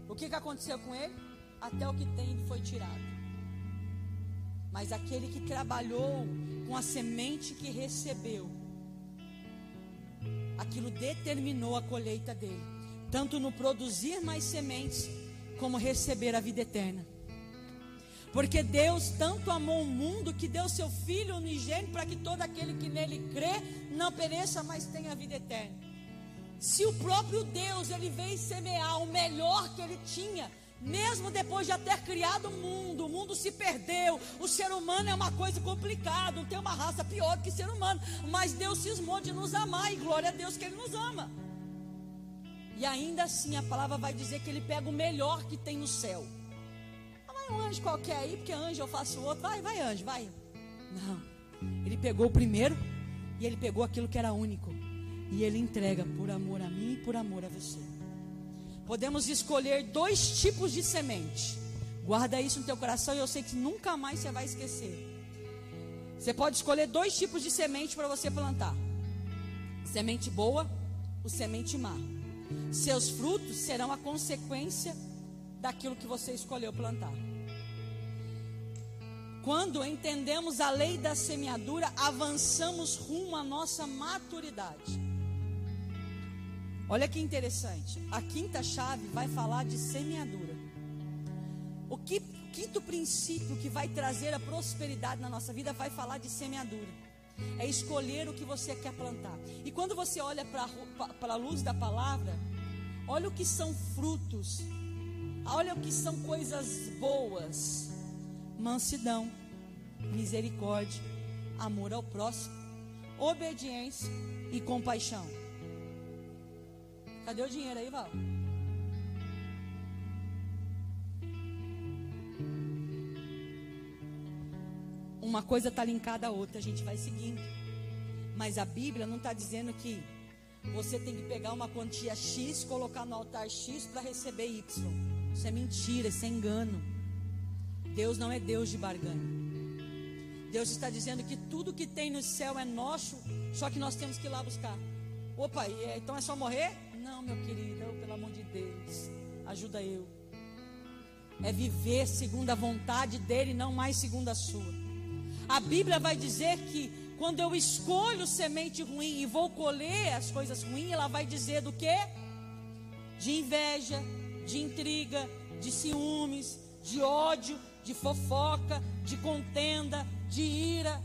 O que, que aconteceu com ele? Até o que tem foi tirado. Mas aquele que trabalhou com a semente que recebeu, aquilo determinou a colheita dele, tanto no produzir mais sementes, como receber a vida eterna. Porque Deus tanto amou o mundo que deu seu Filho unigênito para que todo aquele que nele crê não pereça, mas tenha vida eterna. Se o próprio Deus ele veio semear o melhor que ele tinha, mesmo depois de ter criado o mundo, o mundo se perdeu. O ser humano é uma coisa complicada, tem uma raça pior que ser humano. Mas Deus cismou de nos amar, e glória a Deus que Ele nos ama. E ainda assim a palavra vai dizer que Ele pega o melhor que tem no céu. Um anjo qualquer aí, porque anjo eu faço outro. Vai, vai, anjo, vai. Não. Ele pegou o primeiro e ele pegou aquilo que era único. E ele entrega por amor a mim e por amor a você podemos escolher dois tipos de semente. Guarda isso no teu coração e eu sei que nunca mais você vai esquecer. Você pode escolher dois tipos de semente para você plantar: semente boa ou semente má. Seus frutos serão a consequência daquilo que você escolheu plantar. Quando entendemos a lei da semeadura, avançamos rumo à nossa maturidade. Olha que interessante. A quinta chave vai falar de semeadura. O que, quinto princípio que vai trazer a prosperidade na nossa vida vai falar de semeadura. É escolher o que você quer plantar. E quando você olha para a luz da palavra, olha o que são frutos. Olha o que são coisas boas: mansidão, misericórdia, amor ao próximo, obediência e compaixão. Cadê o dinheiro aí, Val? Uma coisa está linkada à outra, a gente vai seguindo. Mas a Bíblia não está dizendo que você tem que pegar uma quantia X, colocar no altar X para receber Y. Isso é mentira, isso é engano. Deus não é Deus de barganha. Deus está dizendo que tudo que tem no céu é nosso, só que nós temos que ir lá buscar. Opa, então é só morrer? Não, meu querido, pelo amor de Deus, ajuda eu. É viver segundo a vontade dele, não mais segundo a sua. A Bíblia vai dizer que quando eu escolho semente ruim e vou colher as coisas ruins, ela vai dizer do que? De inveja, de intriga, de ciúmes, de ódio, de fofoca, de contenda, de ira.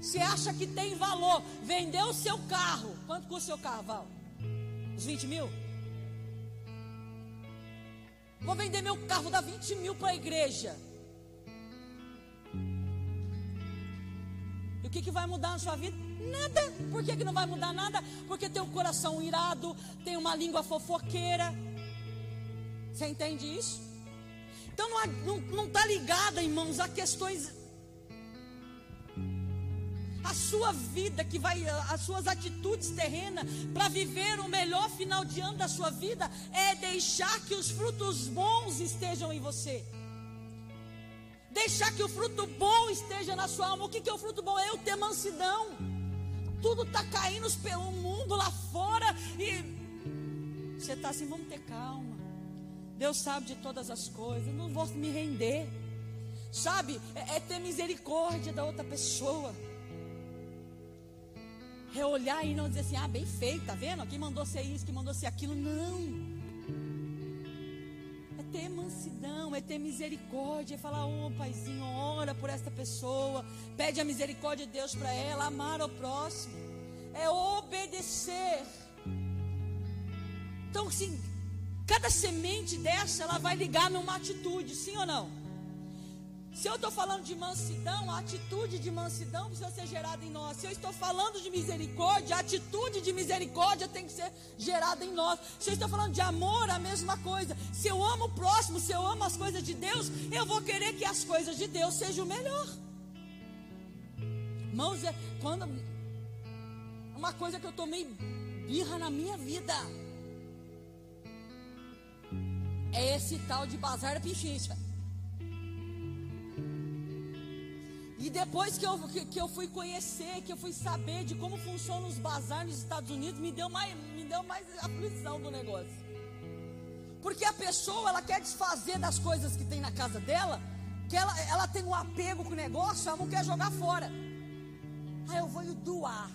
Você acha que tem valor? Vendeu o seu carro. Quanto custa o seu carro, Val? Os 20 mil? Vou vender meu carro, dá 20 mil para a igreja. E o que, que vai mudar na sua vida? Nada. Por que, que não vai mudar nada? Porque tem um coração irado, tem uma língua fofoqueira. Você entende isso? Então não está não, não tá ligada, irmãos, a questões a sua vida, que vai, as suas atitudes terrenas, para viver o melhor final de ano da sua vida, é deixar que os frutos bons estejam em você. Deixar que o fruto bom esteja na sua alma. O que, que é o fruto bom? É eu ter mansidão. Tudo está caindo pelo mundo lá fora. E você está assim, vamos ter calma. Deus sabe de todas as coisas. Não vou me render. Sabe? É, é ter misericórdia da outra pessoa reolhar e não dizer assim, ah, bem feito, tá vendo? Quem mandou ser isso, quem mandou ser aquilo. Não. É ter mansidão, é ter misericórdia, é falar, ô oh, paizinho, ora por esta pessoa, pede a misericórdia de Deus para ela, amar ao próximo, é obedecer. Então, assim, cada semente dessa, ela vai ligar numa atitude, sim ou não? Se eu estou falando de mansidão, a atitude de mansidão precisa ser gerada em nós. Se eu estou falando de misericórdia, a atitude de misericórdia tem que ser gerada em nós. Se eu estou falando de amor, a mesma coisa. Se eu amo o próximo, se eu amo as coisas de Deus, eu vou querer que as coisas de Deus sejam o melhor. Irmãos, é quando uma coisa que eu tomei birra na minha vida é esse tal de bazar da pichincha. E depois que eu, que, que, eu fui conhecer, que eu fui saber de como funcionam os bazares nos Estados Unidos, me deu mais, me deu mais aflição do negócio. Porque a pessoa, ela quer desfazer das coisas que tem na casa dela, que ela, ela tem um apego com o negócio, ela não quer jogar fora. Aí eu vou doar.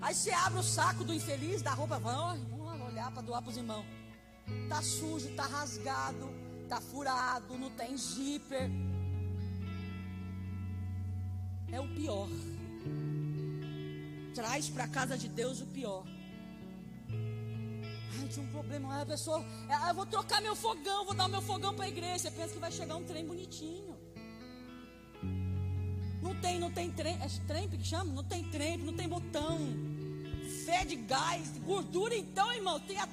Aí você abre o saco do infeliz, da roupa, vamos olhar para doar para os irmãos. Tá sujo, tá rasgado, tá furado, não tem zíper. é o pior. Traz para a casa de Deus o pior. Ai, tinha um problema. Aí a pessoa, ah, eu vou trocar meu fogão, vou dar meu fogão para a igreja. Você pensa que vai chegar um trem bonitinho. Não tem, não tem trem. É trem que chama? Não tem trem, não tem botão. Fé de gás, gordura então, irmão. Tem a...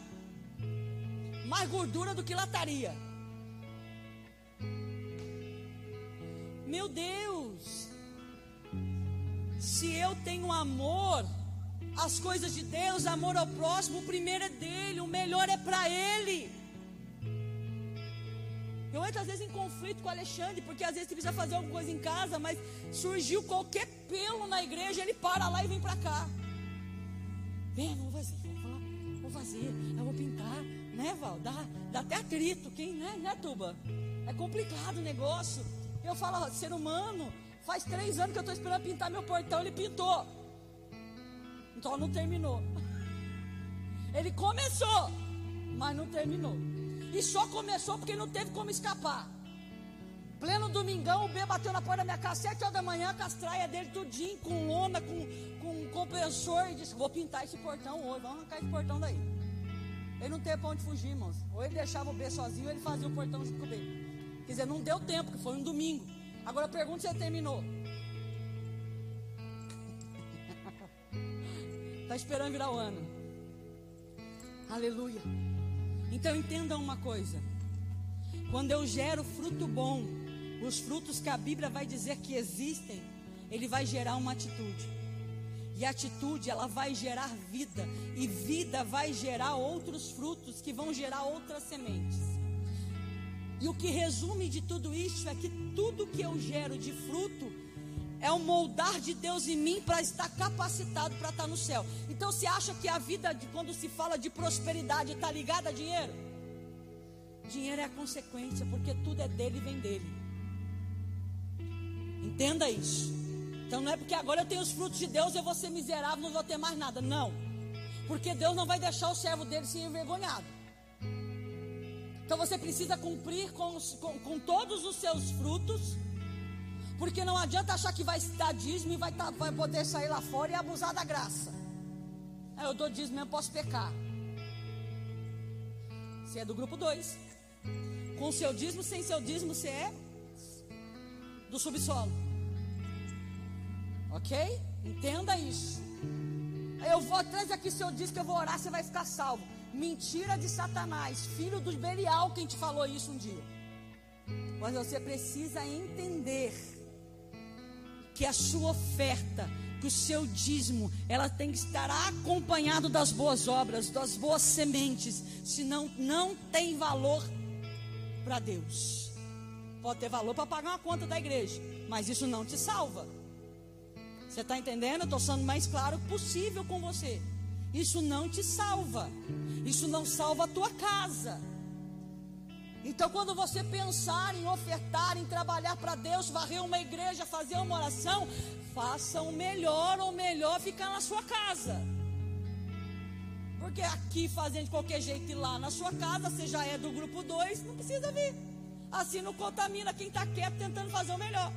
mais gordura do que lataria. Meu Deus. Se eu tenho amor as coisas de Deus, amor ao próximo, o primeiro é dele, o melhor é para ele. Eu entro às vezes em conflito com o Alexandre, porque às vezes ele precisa fazer alguma coisa em casa, mas surgiu qualquer pelo na igreja, ele para lá e vem para cá. Vem, vou fazer, vou fazer, eu vou pintar, né, Val? Dá, dá até atrito, quem, né, né, Tuba? É complicado o negócio. Eu falo, ser humano, faz três anos que eu estou esperando pintar meu portão, ele pintou. Então não terminou. Ele começou, mas não terminou. E só começou porque não teve como escapar. Pleno domingão, o B bateu na porta da minha casa, sete horas da manhã, com as traias dele tudinho, com lona, com, com compressor, e disse, vou pintar esse portão hoje, vamos arrancar esse portão daí. Ele não teve para onde fugir, irmãos. Ou ele deixava o B sozinho, ou ele fazia o portão junto com o B. Quer dizer, não deu tempo, porque foi um domingo. Agora pergunta se ele terminou. Está esperando virar o ano. Aleluia. Então entenda uma coisa. Quando eu gero fruto bom, os frutos que a Bíblia vai dizer que existem, ele vai gerar uma atitude. E a atitude, ela vai gerar vida. E vida vai gerar outros frutos que vão gerar outras sementes. E o que resume de tudo isso é que tudo que eu gero de fruto é o moldar de Deus em mim para estar capacitado para estar no céu. Então você acha que a vida, de, quando se fala de prosperidade, está ligada a dinheiro? Dinheiro é a consequência, porque tudo é dele e vem dele. Entenda isso. Então não é porque agora eu tenho os frutos de Deus, eu vou ser miserável, não vou ter mais nada. Não. Porque Deus não vai deixar o servo dele ser envergonhado. Então você precisa cumprir com, os, com, com todos os seus frutos porque não adianta achar que vai dar dízimo e vai, tá, vai poder sair lá fora e abusar da graça. É, eu dou dízimo, eu posso pecar. Você é do grupo 2. Com seu dízimo, sem seu dízimo, você é do subsolo. Ok? Entenda isso. Eu vou atrás aqui seu dízimo que eu vou orar, você vai ficar salvo. Mentira de Satanás, filho do Belial, quem te falou isso um dia. Mas você precisa entender que a sua oferta, que o seu dízimo, ela tem que estar acompanhado das boas obras, das boas sementes, senão não tem valor para Deus. Pode ter valor para pagar uma conta da igreja, mas isso não te salva. Você está entendendo? Eu estou sendo mais claro possível com você. Isso não te salva. Isso não salva a tua casa. Então, quando você pensar em ofertar, em trabalhar para Deus, varrer uma igreja, fazer uma oração, faça o melhor ou melhor ficar na sua casa. Porque aqui fazendo de qualquer jeito e lá na sua casa, você já é do grupo 2, não precisa vir. Assim não contamina quem está quieto tentando fazer o melhor.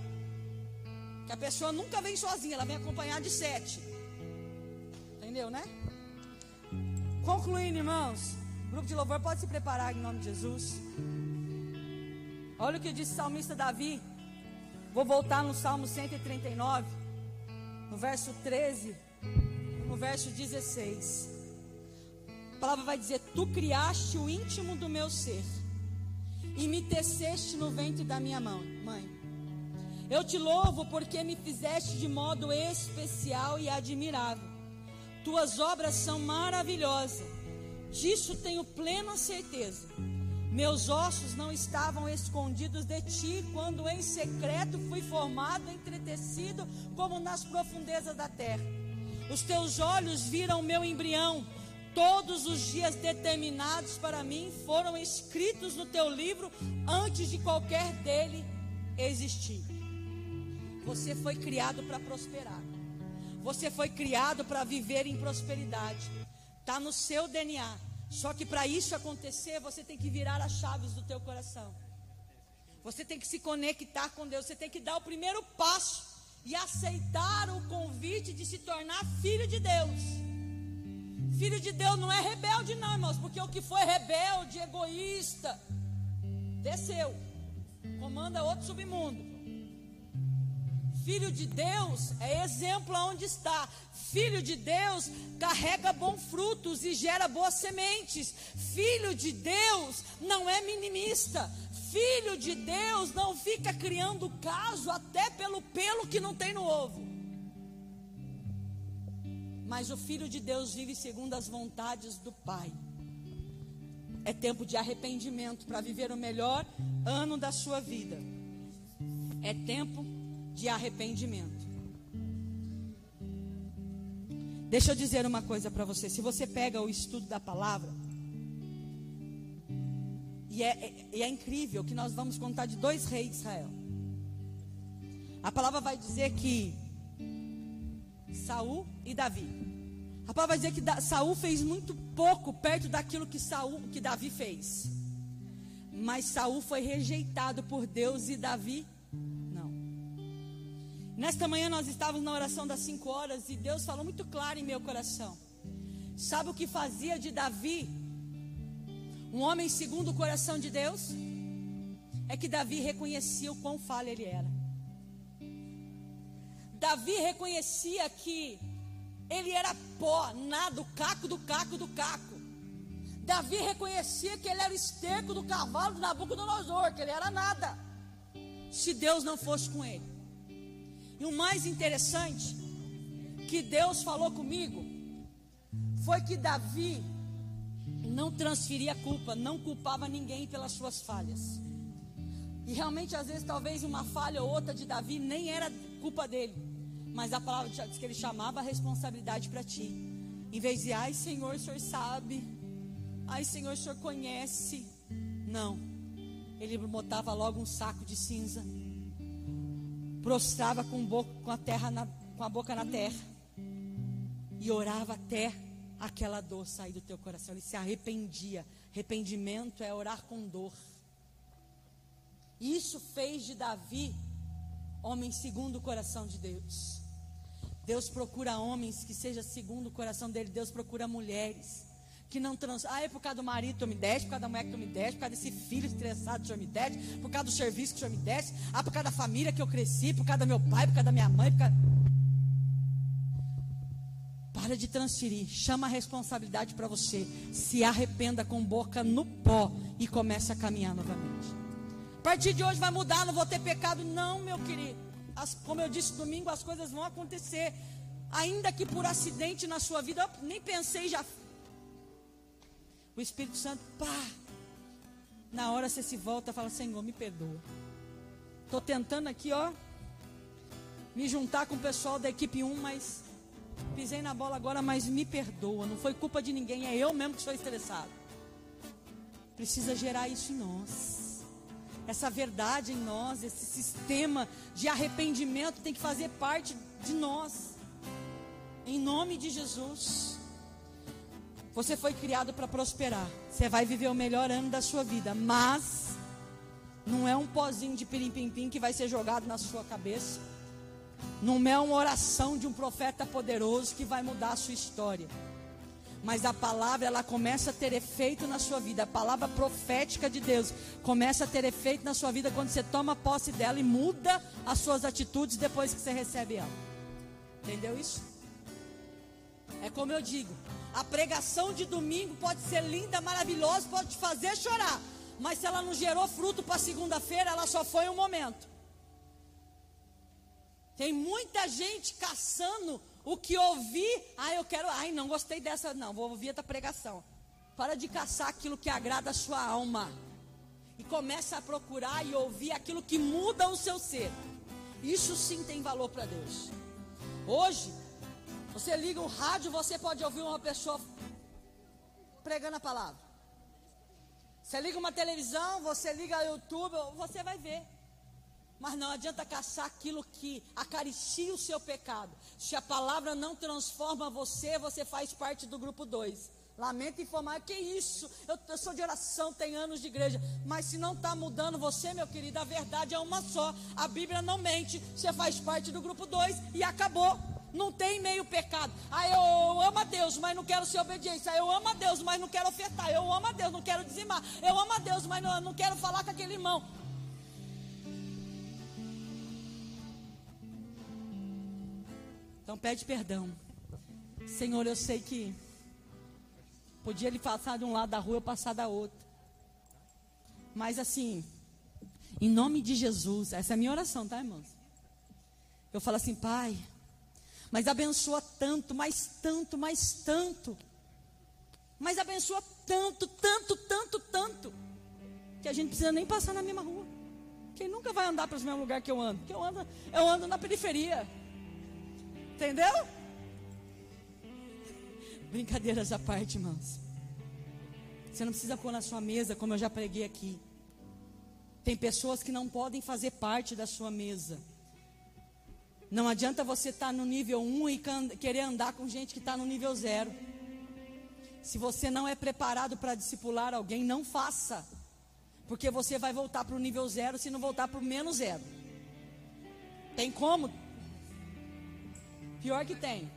Que a pessoa nunca vem sozinha, ela vem acompanhada de sete. Entendeu, né? Concluindo, irmãos. Grupo de louvor pode se preparar em nome de Jesus. Olha o que disse o salmista Davi. Vou voltar no Salmo 139, no verso 13, no verso 16. A palavra vai dizer: Tu criaste o íntimo do meu ser e me teceste no ventre da minha mão, mãe. Eu te louvo porque me fizeste de modo especial e admirável. Tuas obras são maravilhosas Disso tenho plena certeza. Meus ossos não estavam escondidos de ti quando em secreto fui formado, entretecido como nas profundezas da terra. Os teus olhos viram meu embrião. Todos os dias determinados para mim foram escritos no teu livro antes de qualquer dele existir. Você foi criado para prosperar. Você foi criado para viver em prosperidade. Está no seu DNA. Só que para isso acontecer, você tem que virar as chaves do teu coração. Você tem que se conectar com Deus. Você tem que dar o primeiro passo e aceitaram o convite de se tornar filho de Deus. Filho de Deus não é rebelde, não, irmãos, porque o que foi rebelde, egoísta, desceu, comanda outro submundo. Filho de Deus é exemplo aonde está. Filho de Deus carrega bons frutos e gera boas sementes. Filho de Deus não é minimista. Filho de Deus não fica criando caso até pelo pelo que não tem no ovo. Mas o filho de Deus vive segundo as vontades do Pai. É tempo de arrependimento para viver o melhor ano da sua vida. É tempo de arrependimento. Deixa eu dizer uma coisa para você. Se você pega o estudo da palavra, e é, é, é, incrível que nós vamos contar de dois reis de Israel. A palavra vai dizer que Saul e Davi. A palavra vai dizer que da, Saul fez muito pouco perto daquilo que Saul, que Davi fez. Mas Saul foi rejeitado por Deus e Davi Nesta manhã nós estávamos na oração das cinco horas e Deus falou muito claro em meu coração. Sabe o que fazia de Davi um homem segundo o coração de Deus? É que Davi reconhecia o quão falho ele era. Davi reconhecia que ele era pó, nada, o caco do caco do caco. Davi reconhecia que ele era o esterco do cavalo do Nabucodonosor, que ele era nada. Se Deus não fosse com ele. E o mais interessante que Deus falou comigo foi que Davi não transferia culpa, não culpava ninguém pelas suas falhas. E realmente, às vezes, talvez uma falha ou outra de Davi nem era culpa dele, mas a palavra diz que ele chamava a responsabilidade para ti. Em vez de, ai Senhor, o Senhor sabe, ai Senhor, o Senhor conhece. Não, ele botava logo um saco de cinza prostrava com, boca, com, a terra na, com a boca na terra e orava até aquela dor sair do teu coração. Ele se arrependia. Arrependimento é orar com dor. Isso fez de Davi homem segundo o coração de Deus. Deus procura homens que seja segundo o coração dele. Deus procura mulheres que não trans. Ah, é por causa do marido que tu me deste, por causa da mulher que tu me deste, por causa desse filho estressado que o senhor me deste, por causa do serviço que o senhor me deste, ah, por causa da família que eu cresci, por causa do meu pai, por causa da minha mãe, por causa... Para de transferir, chama a responsabilidade para você. Se arrependa com boca no pó e comece a caminhar novamente. A partir de hoje vai mudar, não vou ter pecado, não, meu querido. As, como eu disse domingo, as coisas vão acontecer. Ainda que por acidente na sua vida, eu nem pensei, já o Espírito Santo, pá. Na hora você se volta e fala: Senhor, me perdoa. Estou tentando aqui, ó, me juntar com o pessoal da equipe 1, mas pisei na bola agora, mas me perdoa. Não foi culpa de ninguém, é eu mesmo que sou estressado. Precisa gerar isso em nós. Essa verdade em nós, esse sistema de arrependimento tem que fazer parte de nós. Em nome de Jesus. Você foi criado para prosperar. Você vai viver o melhor ano da sua vida. Mas não é um pozinho de pirim-pim-pim que vai ser jogado na sua cabeça. Não é uma oração de um profeta poderoso que vai mudar a sua história. Mas a palavra, ela começa a ter efeito na sua vida. A palavra profética de Deus começa a ter efeito na sua vida quando você toma posse dela e muda as suas atitudes depois que você recebe ela. Entendeu isso? É como eu digo, a pregação de domingo pode ser linda, maravilhosa, pode te fazer chorar. Mas se ela não gerou fruto para segunda-feira, ela só foi um momento. Tem muita gente caçando o que ouvir. Ah, eu quero. Ai, não gostei dessa. Não, vou ouvir a pregação. Para de caçar aquilo que agrada a sua alma. E começa a procurar e ouvir aquilo que muda o seu ser. Isso sim tem valor para Deus. Hoje, você liga o rádio, você pode ouvir uma pessoa pregando a palavra. Você liga uma televisão, você liga o YouTube, você vai ver. Mas não adianta caçar aquilo que acaricia o seu pecado. Se a palavra não transforma você, você faz parte do grupo 2. Lamento informar que isso. Eu, eu, sou de oração, tem anos de igreja. Mas se não está mudando você, meu querido, a verdade é uma só. A Bíblia não mente. Você faz parte do grupo 2 e acabou. Não tem meio pecado. Ah, eu amo a Deus, mas não quero ser obediência. Ah, eu amo a Deus, mas não quero ofertar. Eu amo a Deus, não quero dizimar. Eu amo a Deus, mas não, não quero falar com aquele irmão. Então pede perdão. Senhor, eu sei que podia ele passar de um lado da rua, eu passar da outra. Mas assim, em nome de Jesus, essa é a minha oração, tá, irmãos? Eu falo assim, Pai, mas abençoa tanto, mais tanto, mais tanto. Mas abençoa tanto, tanto, tanto, tanto. Que a gente precisa nem passar na mesma rua. Quem nunca vai andar para os mesmos lugares que eu ando? Que eu ando, eu ando na periferia. Entendeu? Brincadeiras à parte, irmãos. Você não precisa pôr na sua mesa, como eu já preguei aqui. Tem pessoas que não podem fazer parte da sua mesa. Não adianta você estar tá no nível 1 e querer andar com gente que está no nível 0. Se você não é preparado para discipular alguém, não faça. Porque você vai voltar para o nível 0 se não voltar para o menos 0. Tem como? Pior que tem.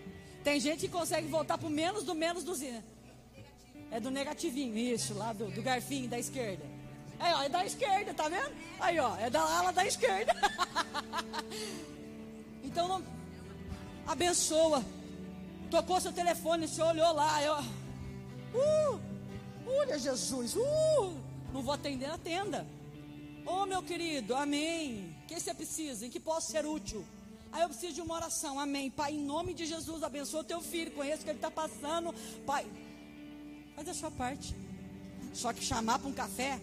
Tem gente que consegue voltar para o menos do menos do zero. É do negativinho, isso, lá do, do garfinho da esquerda. É, ó, é da esquerda, tá vendo? Aí, ó, é da ala da esquerda. Então não abençoa. Tocou seu telefone, você olhou lá, eu, uh, olha Jesus, uh, não vou atender, atenda. Oh meu querido, amém. O que você precisa? Em que posso ser útil? Aí eu preciso de uma oração, amém. Pai, em nome de Jesus, abençoa o teu filho, conheço o que ele está passando. Pai, faz a sua parte. Só que chamar para um café,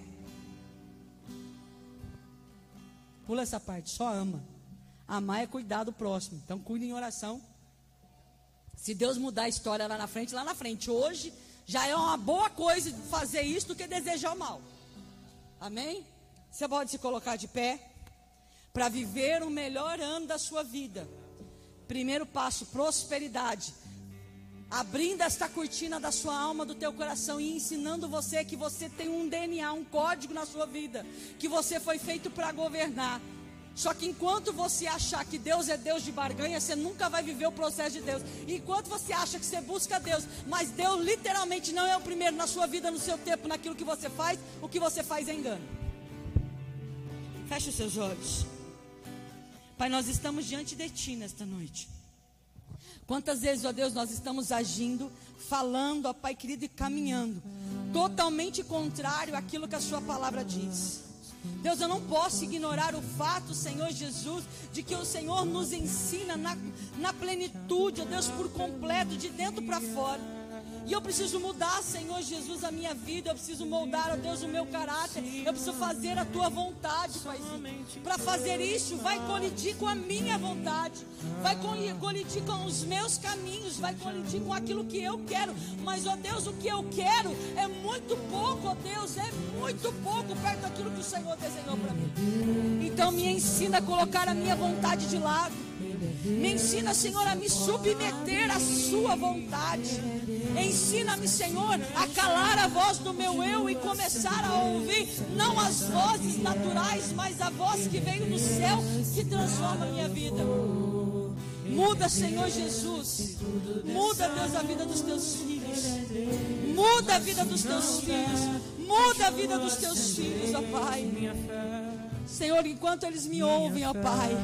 pula essa parte, só ama. Amar é cuidar do próximo. Então cuide em oração. Se Deus mudar a história lá na frente, lá na frente. Hoje já é uma boa coisa fazer isso do que desejar o mal. Amém? Você pode se colocar de pé para viver o melhor ano da sua vida. Primeiro passo, prosperidade. Abrindo esta cortina da sua alma, do teu coração e ensinando você que você tem um DNA, um código na sua vida, que você foi feito para governar. Só que enquanto você achar que Deus é Deus de barganha, você nunca vai viver o processo de Deus. Enquanto você acha que você busca Deus, mas Deus literalmente não é o primeiro na sua vida, no seu tempo, naquilo que você faz, o que você faz é engano. Feche os seus olhos. Pai, nós estamos diante de Ti nesta noite. Quantas vezes, ó Deus, nós estamos agindo, falando, ó Pai querido, e caminhando, totalmente contrário àquilo que a Sua palavra diz. Deus, eu não posso ignorar o fato, Senhor Jesus, de que o Senhor nos ensina na, na plenitude, ó Deus, por completo, de dentro para fora. E eu preciso mudar, Senhor Jesus, a minha vida. Eu preciso moldar, ó Deus, o meu caráter. Eu preciso fazer a tua vontade, Pai. Para fazer isso, vai colidir com a minha vontade. Vai colidir com os meus caminhos. Vai colidir com aquilo que eu quero. Mas, ó Deus, o que eu quero é muito pouco, ó Deus. É muito pouco perto daquilo que o Senhor desenhou para mim. Então, me ensina a colocar a minha vontade de lado. Me ensina, Senhor, a me submeter à Sua vontade. Ensina-me, Senhor, a calar a voz do meu eu e começar a ouvir não as vozes naturais, mas a voz que veio do céu que transforma a minha vida. Muda, Senhor Jesus. Muda, Deus, a vida dos teus filhos. Muda a vida dos teus filhos. Muda a vida dos teus filhos, ó Pai. Senhor, enquanto eles me ouvem, ó Pai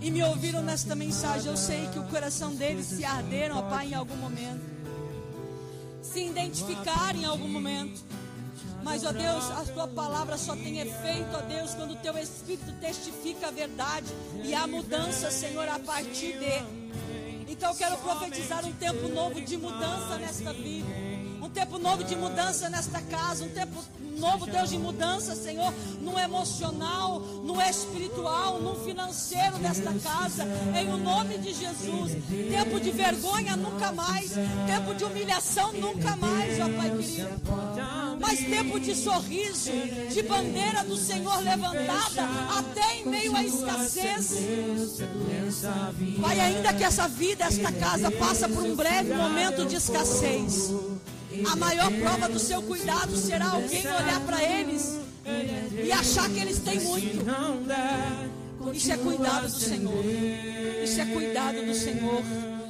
e me ouviram nesta mensagem, eu sei que o coração deles se arderam, ó Pai, em algum momento. Se identificaram em algum momento. Mas, ó Deus, a tua palavra só tem efeito, ó Deus, quando o teu Espírito testifica a verdade e a mudança, Senhor, a partir de. Então eu quero profetizar um tempo novo de mudança nesta vida, tempo novo de mudança nesta casa, um tempo novo, Deus, de mudança, Senhor, no emocional, no espiritual, no financeiro desta casa, em o nome de Jesus. Tempo de vergonha nunca mais, tempo de humilhação nunca mais, ó Pai querido. Mas tempo de sorriso, de bandeira do Senhor levantada, até em meio à escassez. Pai, ainda que essa vida, esta casa, passa por um breve momento de escassez. A maior prova do seu cuidado será alguém olhar para eles e achar que eles têm muito. Isso é cuidado do Senhor. Isso é cuidado do Senhor.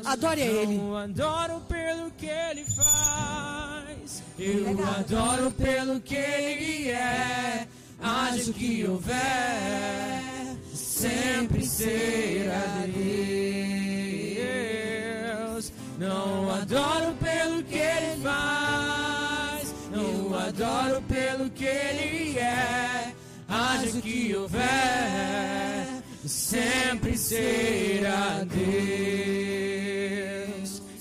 Adore a Ele. Eu adoro pelo que Ele faz. Eu adoro pelo que Ele é. Haja o que houver, sempre será Deus. Não adoro pelo que Ele faz. Não adoro pelo que Ele é. Haja o que houver, sempre será Deus.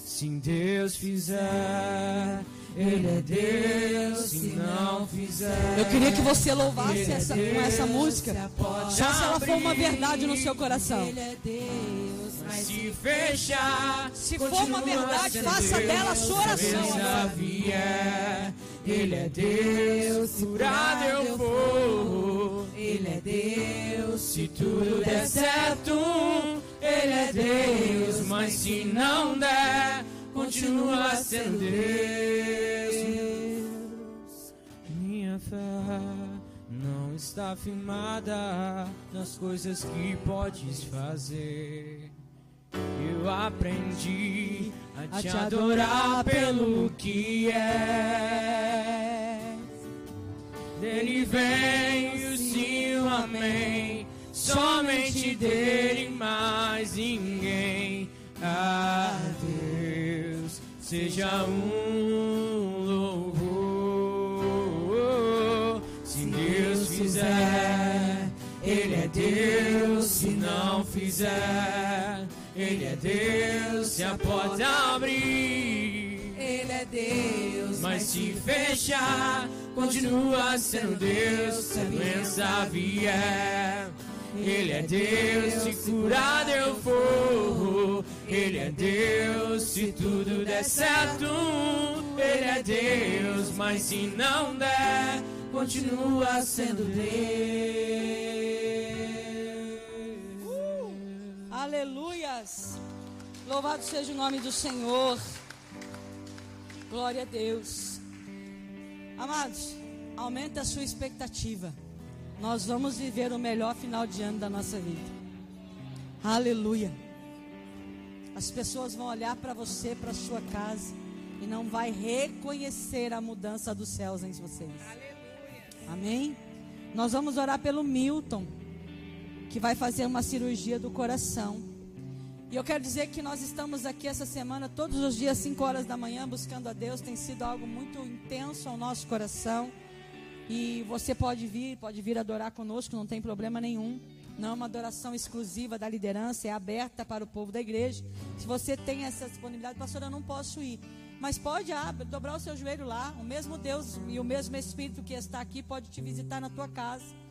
Se Deus fizer, Ele é Deus. Se não fizer, Eu queria que você louvasse é essa, com essa música. Só se ela for uma verdade no seu coração. Ele é Deus, mas se fechar, Se for uma verdade, faça dela a sua oração vier, Ele é Deus, curado eu for. Ele é Deus, se tudo der certo, Ele é Deus, mas se não der, continua sendo Deus. Minha fé não está firmada nas coisas que podes fazer. Eu aprendi a te adorar pelo que é. Dele vem o sim, o amém. Somente dele, mais ninguém. A Deus seja um louvor. Se Deus fizer, Ele é Deus. Se não fizer, Ele é Deus. Se a porta abrir, Ele é Deus. Mas se fechar, continua sendo Deus. Se a doença vier. Ele é Deus, se curado eu for. Ele é Deus, se tudo der certo. Ele é Deus, mas se não der, continua sendo Deus. Louvado seja o nome do Senhor. Glória a Deus. Amados, aumenta a sua expectativa. Nós vamos viver o melhor final de ano da nossa vida. Aleluia. As pessoas vão olhar para você, para sua casa e não vai reconhecer a mudança dos céus em vocês. Amém? Nós vamos orar pelo Milton, que vai fazer uma cirurgia do coração. E eu quero dizer que nós estamos aqui essa semana, todos os dias, 5 horas da manhã, buscando a Deus. Tem sido algo muito intenso ao nosso coração. E você pode vir, pode vir adorar conosco, não tem problema nenhum. Não é uma adoração exclusiva da liderança, é aberta para o povo da igreja. Se você tem essa disponibilidade, pastor, eu não posso ir. Mas pode abre, dobrar o seu joelho lá. O mesmo Deus e o mesmo Espírito que está aqui pode te visitar na tua casa.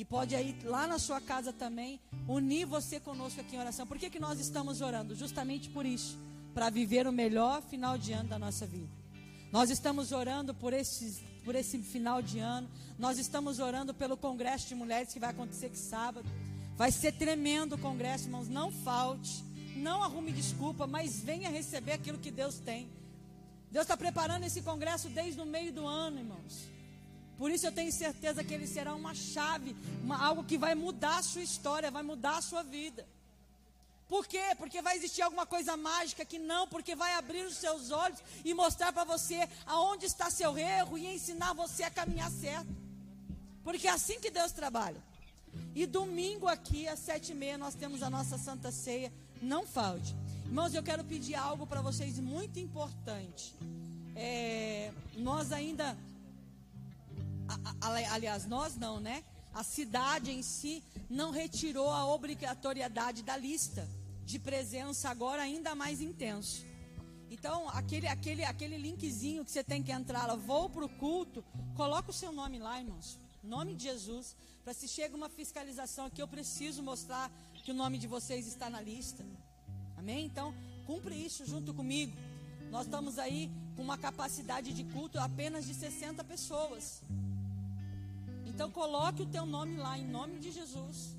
E pode ir lá na sua casa também, unir você conosco aqui em oração. Por que, que nós estamos orando? Justamente por isso. Para viver o melhor final de ano da nossa vida. Nós estamos orando por esses por esse final de ano. Nós estamos orando pelo congresso de mulheres que vai acontecer que sábado. Vai ser tremendo o congresso, irmãos. Não falte, não arrume desculpa, mas venha receber aquilo que Deus tem. Deus está preparando esse congresso desde o meio do ano, irmãos. Por isso eu tenho certeza que ele será uma chave, uma, algo que vai mudar a sua história, vai mudar a sua vida. Por quê? Porque vai existir alguma coisa mágica que não, porque vai abrir os seus olhos e mostrar para você aonde está seu erro e ensinar você a caminhar certo. Porque é assim que Deus trabalha. E domingo aqui às sete e meia nós temos a nossa Santa Ceia. Não falte. Irmãos, eu quero pedir algo para vocês muito importante. É, nós ainda, aliás, nós não, né? A cidade em si não retirou a obrigatoriedade da lista de presença agora ainda mais intenso. Então, aquele, aquele, aquele linkzinho que você tem que entrar lá, vou para o culto, coloca o seu nome lá, irmãos. Nome de Jesus. Para se chega uma fiscalização aqui, eu preciso mostrar que o nome de vocês está na lista. Amém? Então, cumpre isso junto comigo. Nós estamos aí com uma capacidade de culto apenas de 60 pessoas. Então coloque o teu nome lá em nome de Jesus.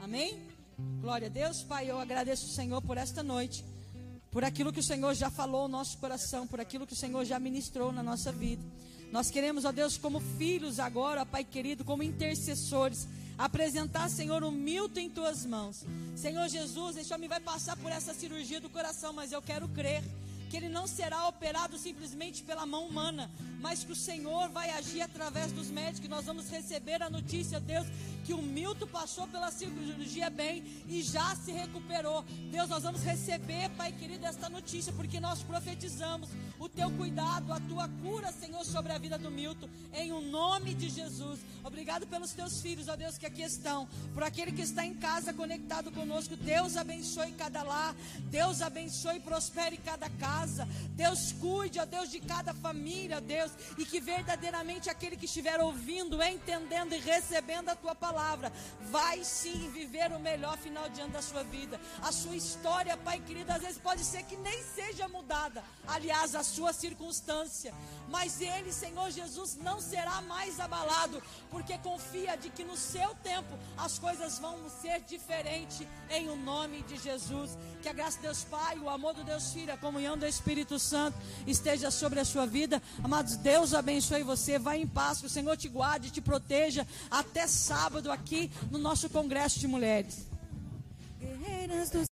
Amém? Glória a Deus, Pai, eu agradeço o Senhor por esta noite. por aquilo que o Senhor já falou no nosso coração, por aquilo que o Senhor já ministrou na nossa vida. Nós queremos, ó Deus, como filhos agora, ó Pai querido, como intercessores, apresentar, Senhor, o Milton em tuas mãos. Senhor Jesus, esse homem vai passar por essa cirurgia do coração, mas eu quero crer que ele não será operado simplesmente pela mão humana, mas que o Senhor vai agir através dos médicos. Nós vamos receber a notícia, Deus, que o Milton passou pela cirurgia bem e já se recuperou. Deus, nós vamos receber, Pai querido, esta notícia, porque nós profetizamos o teu cuidado, a tua cura, Senhor, sobre a vida do Milton, em o nome de Jesus. Obrigado pelos teus filhos, ó Deus, que aqui estão, por aquele que está em casa conectado conosco. Deus abençoe cada lar, Deus abençoe e prospere cada casa. Deus cuide, ó Deus, de cada família, Deus, e que verdadeiramente aquele que estiver ouvindo, entendendo e recebendo a tua palavra, vai sim viver o melhor final de ano da sua vida. A sua história, Pai querido, às vezes pode ser que nem seja mudada. Aliás, a sua circunstância, mas ele, Senhor Jesus, não será mais abalado, porque confia de que no seu tempo as coisas vão ser diferentes em o nome de Jesus. Que a graça de Deus Pai, o amor do Deus Filho, a comunhão do Espírito Santo esteja sobre a sua vida. Amados, Deus abençoe você. Vai em paz, que o Senhor te guarde, te proteja até sábado aqui no nosso congresso de mulheres. Guerreiras do